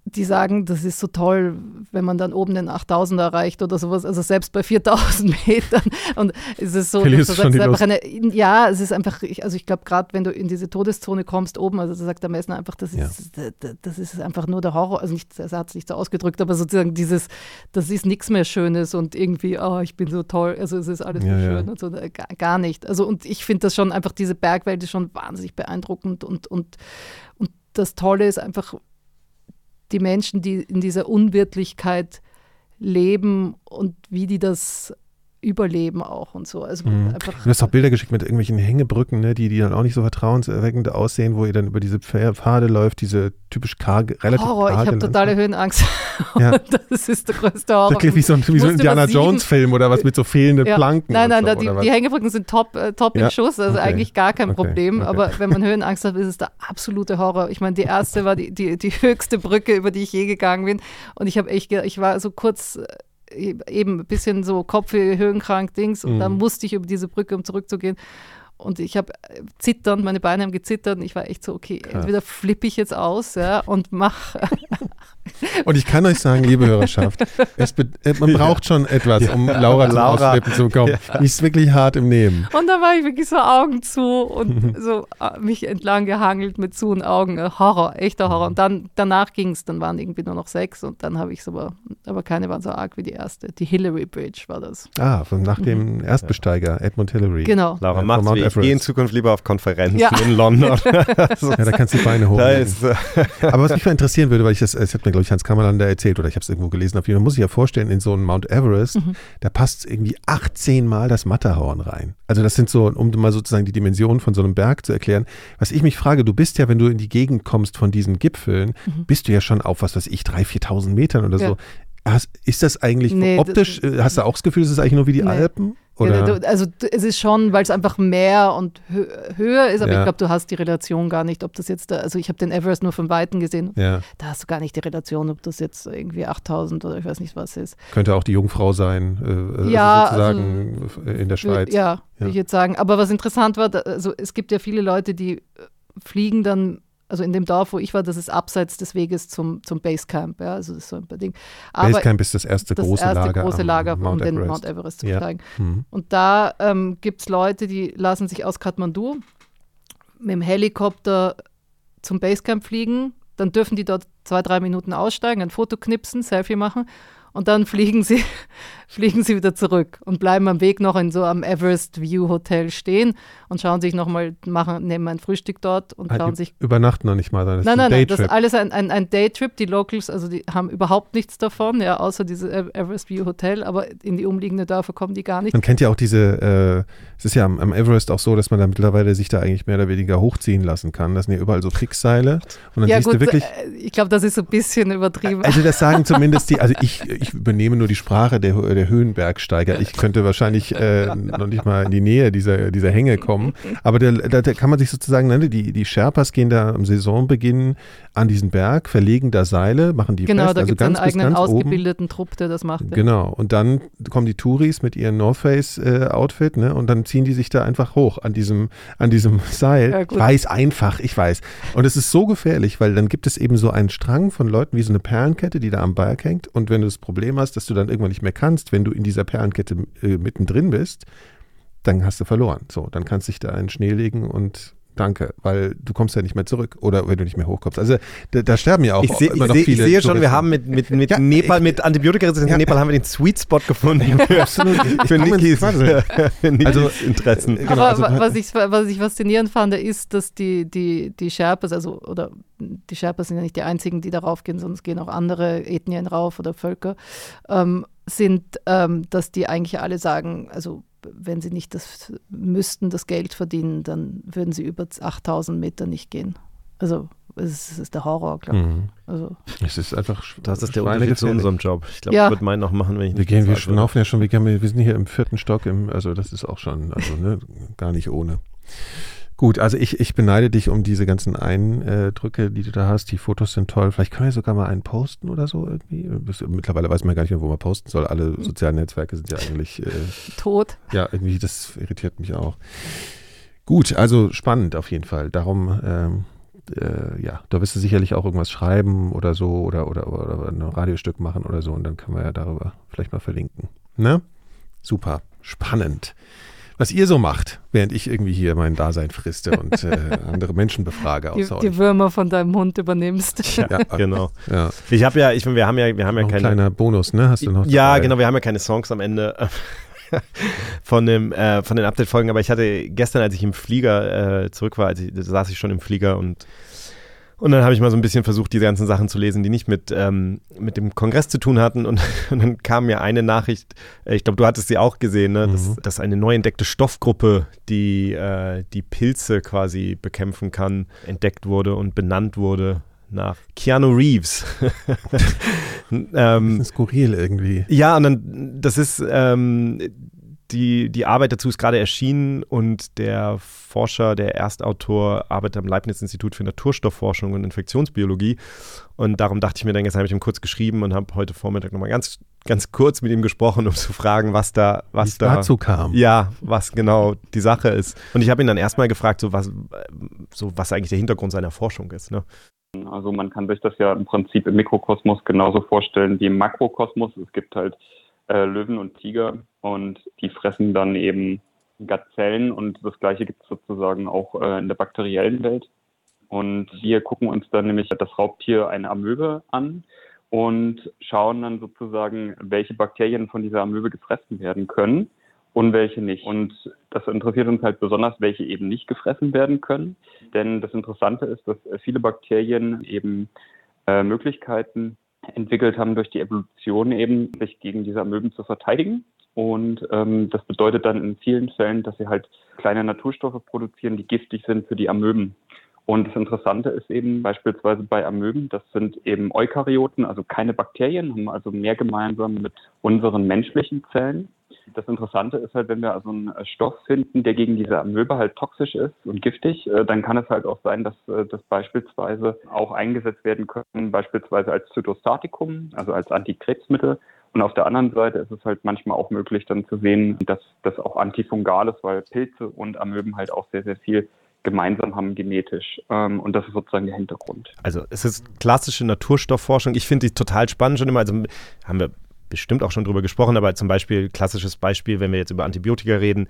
die sagen, das ist so toll, wenn man dann oben den 8000 erreicht oder sowas, also selbst bei 4000 Metern. Und es ist so, du sagst, einfach eine, ja, es ist einfach, also ich glaube, gerade wenn du in diese Todeszone kommst oben, also da sagt der Messner einfach, das ist, ja. das ist einfach nur der Horror, also nicht, er hat es nicht so ausgedrückt, aber sozusagen dieses, das ist nichts mehr Schönes und irgendwie, oh, ich bin so toll, also es ist alles ja, so schön ja. und so, gar, gar nicht. Also und ich finde das schon einfach, diese Bergwelt ist schon wahnsinnig beeindruckend und, und, und das Tolle ist einfach, die Menschen, die in dieser Unwirtlichkeit leben und wie die das überleben auch und so. Also Mhm. einfach, Du hast auch Bilder geschickt mit irgendwelchen Hängebrücken, ne, die, die dann auch nicht so vertrauenserweckend aussehen, wo ihr dann über diese Pfade läuft, diese typisch karge, relativ Horror, ich karge habe totale. Höhenangst. Ja. das ist der größte Horror. Wirklich wie so ein, wie so ein Indiana Jones-Film oder was mit so fehlenden Ja. Planken. Nein, nein, so, da, die, die Hängebrücken sind top, äh, top Ja, im Schuss, also okay. eigentlich gar kein Okay, Problem. okay. Aber wenn man Höhenangst hat, ist es der absolute Horror. Ich meine, die erste war die, die, die höchste Brücke, über die ich je gegangen bin. Und ich habe echt, ich war so kurz eben ein bisschen so Kopfweh, höhenkrank, Dings. Und dann Mhm. musste ich über diese Brücke, um zurückzugehen. Und ich habe äh, zitternd, meine Beine haben gezittert und ich war echt so, okay, Krass. entweder flippe ich jetzt aus ja, und mach Und ich kann euch sagen, liebe Hörerschaft, es äh, man braucht schon etwas, um Laura zum Laura. Ausflippen zu bekommen. Die ist wirklich hart im Nehmen. Und dann war ich wirklich so Augen zu und so äh, mich entlang gehangelt mit zu und Augen. Horror, echter Horror. Und dann danach ging es, dann waren irgendwie nur noch sechs und dann habe ich so, aber, aber keine waren so arg wie die erste. Die Hillary Bridge war das. Ah, von nach dem Erstbesteiger, Edmund Hillary. Mhm. Genau. Laura, Ja, macht's wie ich. Gehe in. Zukunft lieber auf Konferenzen Ja. in London. Ja, da kannst du die Beine ist, äh, Aber was mich mal interessieren würde, weil ich das, das hat mir, glaube ich, Hans Kammerlander erzählt oder ich habe es irgendwo gelesen, auf jeden Fall muss ich ja vorstellen, in so einen Mount Everest, Mhm. da passt irgendwie 18 Mal das Matterhorn rein. Also das sind so, um mal sozusagen die Dimensionen von so einem Berg zu erklären. Was ich mich frage, du bist ja, wenn du in die Gegend kommst von diesen Gipfeln, bist du ja schon auf, was weiß ich, 3.000, 4.000 Metern oder Mhm. Ja. so. Hast, ist das eigentlich Nee, optisch, äh, hast du auch das Gefühl, es ist eigentlich nur wie die Nee. Alpen? Oder? Du- also es ist schon, weil es einfach mehr und hö höher ist, aber Ja. ich glaube, du hast die Relation gar nicht, ob das jetzt, da, also ich habe den Everest nur von Weitem gesehen. ja, Da hast du gar nicht die Relation, ob das jetzt irgendwie 8000 oder ich weiß nicht was ist. könnte auch die Jungfrau sein, äh, also Ja, sozusagen äh, in der Schweiz. Ja, Ja. würde ich jetzt sagen. Aber was interessant war, also es gibt ja viele Leute, die äh, fliegen dann, also in dem Dorf, wo ich war, das ist abseits des Weges zum, zum Basecamp. Ja, also das ist so ein Ding. Aber Basecamp ist das erste das große erste Lager, große Lager, um den. Mount Everest zu Ja. besteigen. Mhm. Und da ähm, gibt es Leute, die lassen sich aus Kathmandu mit dem Helikopter zum Basecamp fliegen. Dann dürfen die dort zwei, drei Minuten aussteigen, ein Foto knipsen, Selfie machen. Und dann fliegen sie, fliegen sie wieder zurück und bleiben am Weg noch in so am Everest View Hotel stehen und schauen sich nochmal, machen, nehmen ein Frühstück dort und Ah, schauen sich übernachten noch nicht mal. Das Nein, ein nein, nein, das ist alles ein, ein, ein Daytrip. Die Locals, also die haben überhaupt nichts davon, ja, außer dieses Everest View Hotel, aber in die umliegenden Dörfer kommen die gar nicht. Man kennt ja auch diese, äh, es ist ja am, am Everest auch so, dass man da mittlerweile sich da eigentlich mehr oder weniger hochziehen lassen kann. Das sind ja überall so Fixseile. Und dann ja siehst gut, du wirklich, äh, ich glaube, das ist so ein bisschen übertrieben. also das sagen zumindest die, also ich, ich übernehme nur die Sprache der, der Höhenbergsteiger. Ich könnte wahrscheinlich äh, noch nicht mal in die Nähe dieser, dieser Hänge kommen. Aber da, da, da kann man sich sozusagen, ne, die, die Sherpas gehen da am Saisonbeginn an diesen Berg, verlegen da Seile, machen die genau, fest, da also gibt es einen eigenen ganz oben. ausgebildeten Trupp, der das macht. ja. Genau. Und dann kommen die Touris mit ihrem North Face äh, Outfit, ne? Und dann ziehen die sich da einfach hoch an diesem, an diesem Seil. Ja, ich weiß einfach, ich weiß. Und es ist so gefährlich, weil dann gibt es eben so einen Strang von Leuten wie so eine Perlenkette, die da am Berg hängt. Und wenn du das Problem hast, dass du dann irgendwann nicht mehr kannst, wenn du in dieser Perlenkette äh, mittendrin bist, dann hast du verloren. So, dann kannst du dich da in den Schnee legen und Danke, weil du kommst ja nicht mehr zurück oder wenn du nicht mehr hochkommst. Also da, da sterben ja auch ich, seh, immer ich, noch seh, ich viele. sehe schon, wir haben mit, mit, mit Ja, Nepal, ich- mit Antibiotikaresistenz Ja. in Nepal haben wir den Sweet Spot gefunden für, Absolut. Ich für Nikis, Also, Interessen. Genau, Aber also- wa- was, ich, was ich faszinierend fand, ist, dass die, die, die Sherpas, also, oder die Sherpas sind ja nicht die einzigen, die darauf gehen, es gehen auch andere Ethnien rauf oder Völker, ähm, sind, ähm, dass die eigentlich alle sagen, also wenn sie nicht das müssten, das Geld verdienen, dann würden sie über 8000 Meter nicht gehen. Also es ist, der Horror, glaube ich. Mhm. Also, Es ist einfach Das ist der. Unterschied zu unserem Job. Ich glaube, Ja. ich würde meinen noch machen, wenn ich Wir nicht gehen, wir schnaufen ja schon, wir, gehen, wir sind hier im vierten Stock, im, also das ist auch schon, also ne, gar nicht ohne. Gut, also ich, ich beneide dich um diese ganzen Eindrücke, die du da hast. Die Fotos sind toll. Vielleicht können wir sogar mal einen posten oder so irgendwie. Mittlerweile weiß man gar nicht mehr, wo man posten soll. Alle sozialen Netzwerke sind ja eigentlich, äh, tot. ja, irgendwie, das irritiert mich auch. Gut, also spannend auf jeden Fall. Darum, ähm, äh, ja, da wirst du sicherlich auch irgendwas schreiben oder so oder, oder, oder ein Radiostück machen oder so und dann können wir ja darüber vielleicht mal verlinken. Ne? Super, spannend. Was ihr so macht, während ich irgendwie hier mein Dasein friste und äh, andere Menschen befrage Die, die. Würmer von deinem Hund übernimmst. Ja, Ja, genau. Ja, Ich habe ja, ich, wir haben ja, wir haben ja noch ein keine. kleiner Bonus, ne? Hast du noch? Ja, dabei? genau, wir haben ja keine Songs am Ende von, dem, äh, von den Update-Folgen, aber ich hatte gestern, als ich im Flieger äh, zurück war, als ich, da saß ich schon im Flieger und Und dann habe ich mal so ein bisschen versucht, diese ganzen Sachen zu lesen, die nicht mit, ähm, mit dem Kongress zu tun hatten. Und, und dann kam mir eine Nachricht, äh, ich glaube, du hattest sie auch gesehen, ne? dass, mhm. dass eine neu entdeckte Stoffgruppe, die äh, die Pilze quasi bekämpfen kann, entdeckt wurde und benannt wurde nach Keanu Reeves. ähm, das ist skurril irgendwie. Ja, und dann, das ist, ähm, die, die Arbeit dazu ist gerade erschienen und der Forscher, der Erstautor, arbeitet am Leibniz-Institut für Naturstoffforschung und Infektionsbiologie. Und darum dachte ich mir dann, jetzt habe ich ihm kurz geschrieben und habe heute Vormittag nochmal ganz, ganz kurz mit ihm gesprochen, um zu fragen, was da, was da dazu kam. Ja, was genau die Sache ist. Und ich habe ihn dann erstmal gefragt, so was, so was eigentlich der Hintergrund seiner Forschung ist. Ne? Also man kann sich das ja im Prinzip im Mikrokosmos genauso vorstellen wie im Makrokosmos. Es gibt halt äh, Löwen und Tiger und die fressen dann eben Gazellen und das gleiche gibt es sozusagen auch äh, in der bakteriellen Welt. Und wir gucken uns dann nämlich das Raubtier eine Amöbe an und schauen dann sozusagen, welche Bakterien von dieser Amöbe gefressen werden können und welche nicht. Und das interessiert uns halt besonders, welche eben nicht gefressen werden können. Denn das Interessante ist, dass viele Bakterien eben äh, Möglichkeiten entwickelt haben, durch die Evolution eben sich gegen diese Amöben zu verteidigen. Und ähm, das bedeutet dann in vielen Fällen, dass sie halt kleine Naturstoffe produzieren, die giftig sind für die Amöben. Und das Interessante ist eben beispielsweise bei Amöben, das sind eben Eukaryoten, also keine Bakterien, haben also mehr gemeinsam mit unseren menschlichen Zellen. Das Interessante ist halt, wenn wir also einen Stoff finden, der gegen diese Amöbe halt toxisch ist und giftig, äh, dann kann es halt auch sein, dass äh, das beispielsweise auch eingesetzt werden können, beispielsweise als Zytostatikum, also als Antikrebsmittel. Und auf der anderen Seite ist es halt manchmal auch möglich, dann zu sehen, dass das auch antifungal ist, weil Pilze und Amöben halt auch sehr, sehr viel gemeinsam haben genetisch. Ähm, und das ist sozusagen der Hintergrund. Also es ist klassische Naturstoffforschung. Ich finde die total spannend schon immer. Also haben wir bestimmt auch schon drüber gesprochen, aber zum Beispiel, klassisches Beispiel, wenn wir jetzt über Antibiotika reden,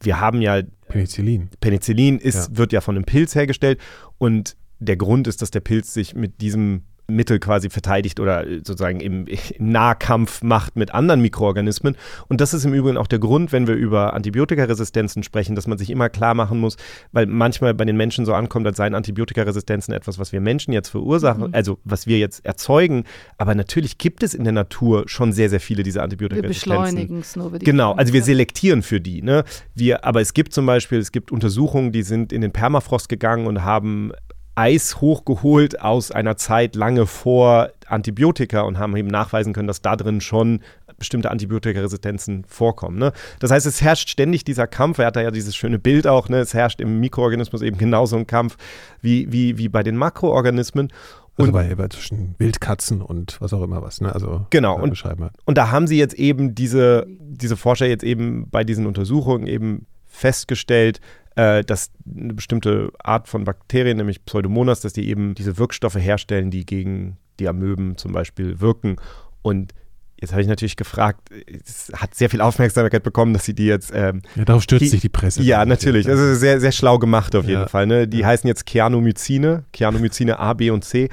wir haben ja Penicillin. Penicillin ist, ja. wird ja von einem Pilz hergestellt und der Grund ist, dass der Pilz sich mit diesem Mittel quasi verteidigt oder äh, sozusagen im, im, Nahkampf macht mit anderen Mikroorganismen. Und das ist im Übrigen auch der Grund, wenn wir über Antibiotikaresistenzen sprechen, dass man sich immer klar machen muss, weil manchmal bei den Menschen so ankommt, als seien Antibiotikaresistenzen etwas, was wir Menschen jetzt verursachen, mhm. also was wir jetzt erzeugen. Aber natürlich gibt es in der Natur schon sehr, sehr viele dieser Antibiotikaresistenzen. Wir beschleunigen es nur. Genau, also wir selektieren für die. Ne? Wir, aber es gibt zum Beispiel, es gibt Untersuchungen, die sind in den Permafrost gegangen und haben Eis hochgeholt aus einer Zeit lange vor Antibiotika und haben eben nachweisen können, dass da drin schon bestimmte Antibiotikaresistenzen vorkommen. Ne? Das heißt, es herrscht ständig dieser Kampf. Er hat da ja dieses schöne Bild auch. Ne? Es herrscht im Mikroorganismus eben genauso ein Kampf wie, wie, wie bei den Makroorganismen. Also bei, bei zwischen Wildkatzen und was auch immer was, ne? Also genau und, und da haben sie jetzt eben diese, diese Forscher jetzt eben bei diesen Untersuchungen eben festgestellt, äh, dass eine bestimmte Art von Bakterien, nämlich Pseudomonas, dass die eben diese Wirkstoffe herstellen, die gegen die Amöben zum Beispiel wirken. Und Jetzt habe ich natürlich gefragt, es hat sehr viel Aufmerksamkeit bekommen, dass sie die jetzt. Ähm, ja, darauf stürzt die, sich die Presse. Ja, natürlich. Also sehr, sehr schlau gemacht auf jeden ja. Fall. Ne? Die ja. heißen jetzt Keanomycine, Keanomycine A, B und C.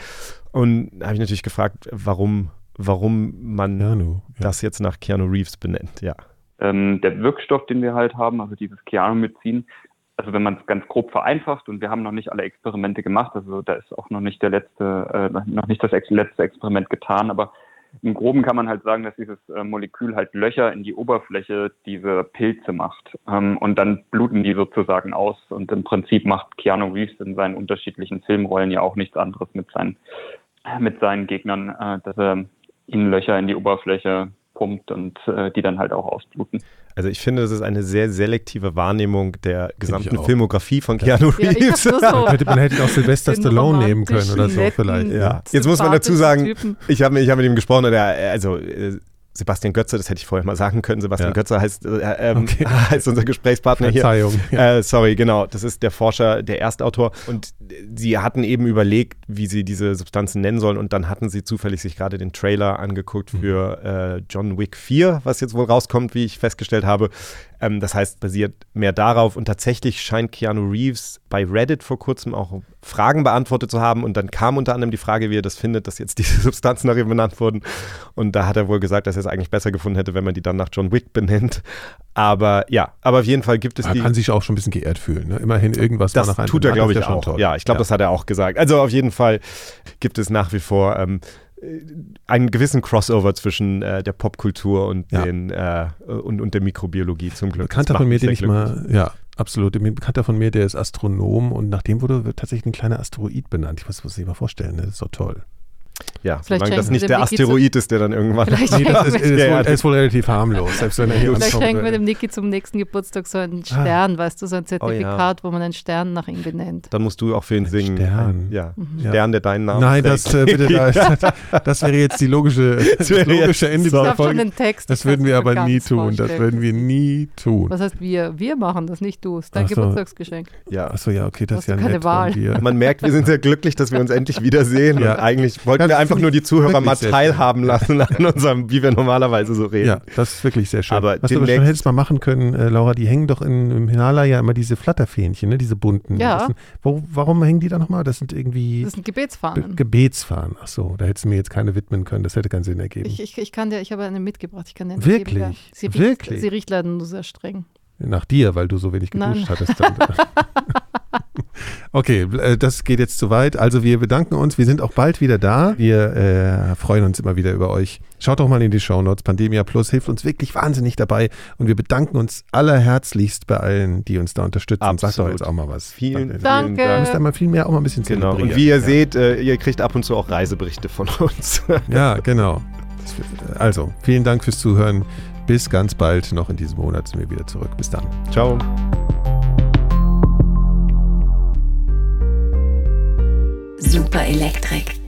Und da habe ich natürlich gefragt, warum, warum man Keanu, das jetzt nach Keanu Reeves benennt, ja. Ähm, der Wirkstoff, den wir halt haben, also dieses Keanomycin, also wenn man es ganz grob vereinfacht und wir haben noch nicht alle Experimente gemacht, also da ist auch noch nicht der letzte, äh, noch nicht das ex letzte Experiment getan, aber im Groben kann man halt sagen, dass dieses äh, Molekül halt Löcher in die Oberfläche dieser Pilze macht. Ähm, und dann bluten die sozusagen aus. Und im Prinzip macht Keanu Reeves in seinen unterschiedlichen Filmrollen ja auch nichts anderes mit seinen, mit seinen Gegnern, äh, dass er ihnen Löcher in die Oberfläche pumpt und äh, die dann halt auch ausbluten. Also ich finde, das ist eine sehr selektive Wahrnehmung der gesamten Filmografie von Keanu Reeves. Ja, so hätte, man hätte auch Sylvester Stallone nehmen können oder so vielleicht. Ja. Jetzt muss man dazu sagen, ich habe ich hab mit ihm gesprochen, der, also äh, Sebastian Götze, das hätte ich vorher mal sagen können. Sebastian ja. Götze heißt, äh, ähm, okay. heißt unser Gesprächspartner Verzeihung. hier. Ja. Äh, sorry, genau. Das ist der Forscher, der Erstautor. Und sie hatten eben überlegt, wie sie diese Substanzen nennen sollen. Und dann hatten sie zufällig sich gerade den Trailer angeguckt mhm. für äh, John Wick 4, was jetzt wohl rauskommt, wie ich festgestellt habe. Ähm, das heißt, basiert mehr darauf. Und tatsächlich scheint Keanu Reeves bei Reddit vor kurzem auch Fragen beantwortet zu haben. Und dann kam unter anderem die Frage, wie er das findet, dass jetzt diese Substanzen nach ihm benannt wurden. Und da hat er wohl gesagt, dass er es eigentlich besser gefunden hätte, wenn man die dann nach John Wick benennt. Aber ja, aber auf jeden Fall gibt es er die. kann sich auch schon ein bisschen geehrt fühlen. Ne? Immerhin irgendwas das war nach einem tut er, glaube ich, ja schon auch. toll. Ja, ich glaube, das hat er auch gesagt. Also auf jeden Fall gibt es nach wie vor ähm, einen gewissen Crossover zwischen äh, der Popkultur und, Ja. den, äh, und, und der Mikrobiologie zum Glück. Bekannter von mir, den ich glücklich. mal, ja, absolut. Ein Bekannter von mir, der ist Astronom und nach dem wurde tatsächlich ein kleiner Asteroid benannt. Ich muss muss sich mal vorstellen, ne? das ist doch toll. Ja, Vielleicht solange das schenken nicht wir der dem Niki Asteroid ist, der dann irgendwann. Vielleicht Nee, das ist, ist, Ja, ja, wohl, er ist wohl relativ harmlos, selbst wenn er hier Vielleicht schenken wir dem Niki zum nächsten Geburtstag so Ah. einen Stern, weißt du, so ein Zertifikat, wo man einen Stern nach ihm benennt. Dann musst du auch für ihn singen. Stern. Ja. Ja. Stern, der deinen Namen Nein, das äh, bitte, das, das wäre jetzt die logische, das wäre logische jetzt- Ende dieser Folge. Text. Das würden wir aber nie tun. Das vorstellen. würden wir nie tun. Was heißt wir? Wir machen das, nicht du. Es ist dein Ach so. Geburtstagsgeschenk. ja. Achso, ja, okay, das ist ja keine nett Wahl. Man merkt, wir sind sehr glücklich, dass wir uns endlich wiedersehen. Ja. Eigentlich wollten Ja, wir einfach nur die Zuhörer mal teilhaben lassen an unserem, wie wir normalerweise so reden. Ja, das ist wirklich sehr schön. Aber Was du aber schon hättest mal machen können, äh, Laura, die hängen doch in, im Himalaya immer diese Flatterfähnchen, ne? diese bunten. Ja. Sind, wo, warum hängen die da nochmal? Das sind irgendwie Das sind Be Gebetsfahnen. Gebetsfahnen. Ach so, da hättest du mir jetzt keine widmen können. Das hätte keinen Sinn ergeben. Ich, ich, ich kann dir, ich habe eine mitgebracht. Ich kann dir eine Wirklich? Geben, ja. sie riecht, Wirklich? Sie riecht leider nur sehr streng. Nach dir, weil du so wenig geduscht Nein. hattest. Okay, äh, das geht jetzt zu weit. Also wir bedanken uns. Wir sind auch bald wieder da. Wir äh, freuen uns immer wieder über euch. Schaut doch mal in die Shownotes. Pandemia Plus hilft uns wirklich wahnsinnig dabei. Und wir bedanken uns allerherzlichst bei allen, die uns da unterstützen. Sagt doch jetzt auch mal was. Vielen, Danke. Vielen Ihr Dank. müsst da mal viel mehr auch mal ein bisschen Genau. Und wie ihr ja. seht, äh, ihr kriegt ab und zu auch Reiseberichte von uns. Ja, genau. Also, vielen Dank fürs Zuhören. Bis ganz bald. Noch in diesem Monat sind wir wieder zurück. Bis dann. Ciao. Super Elektrik.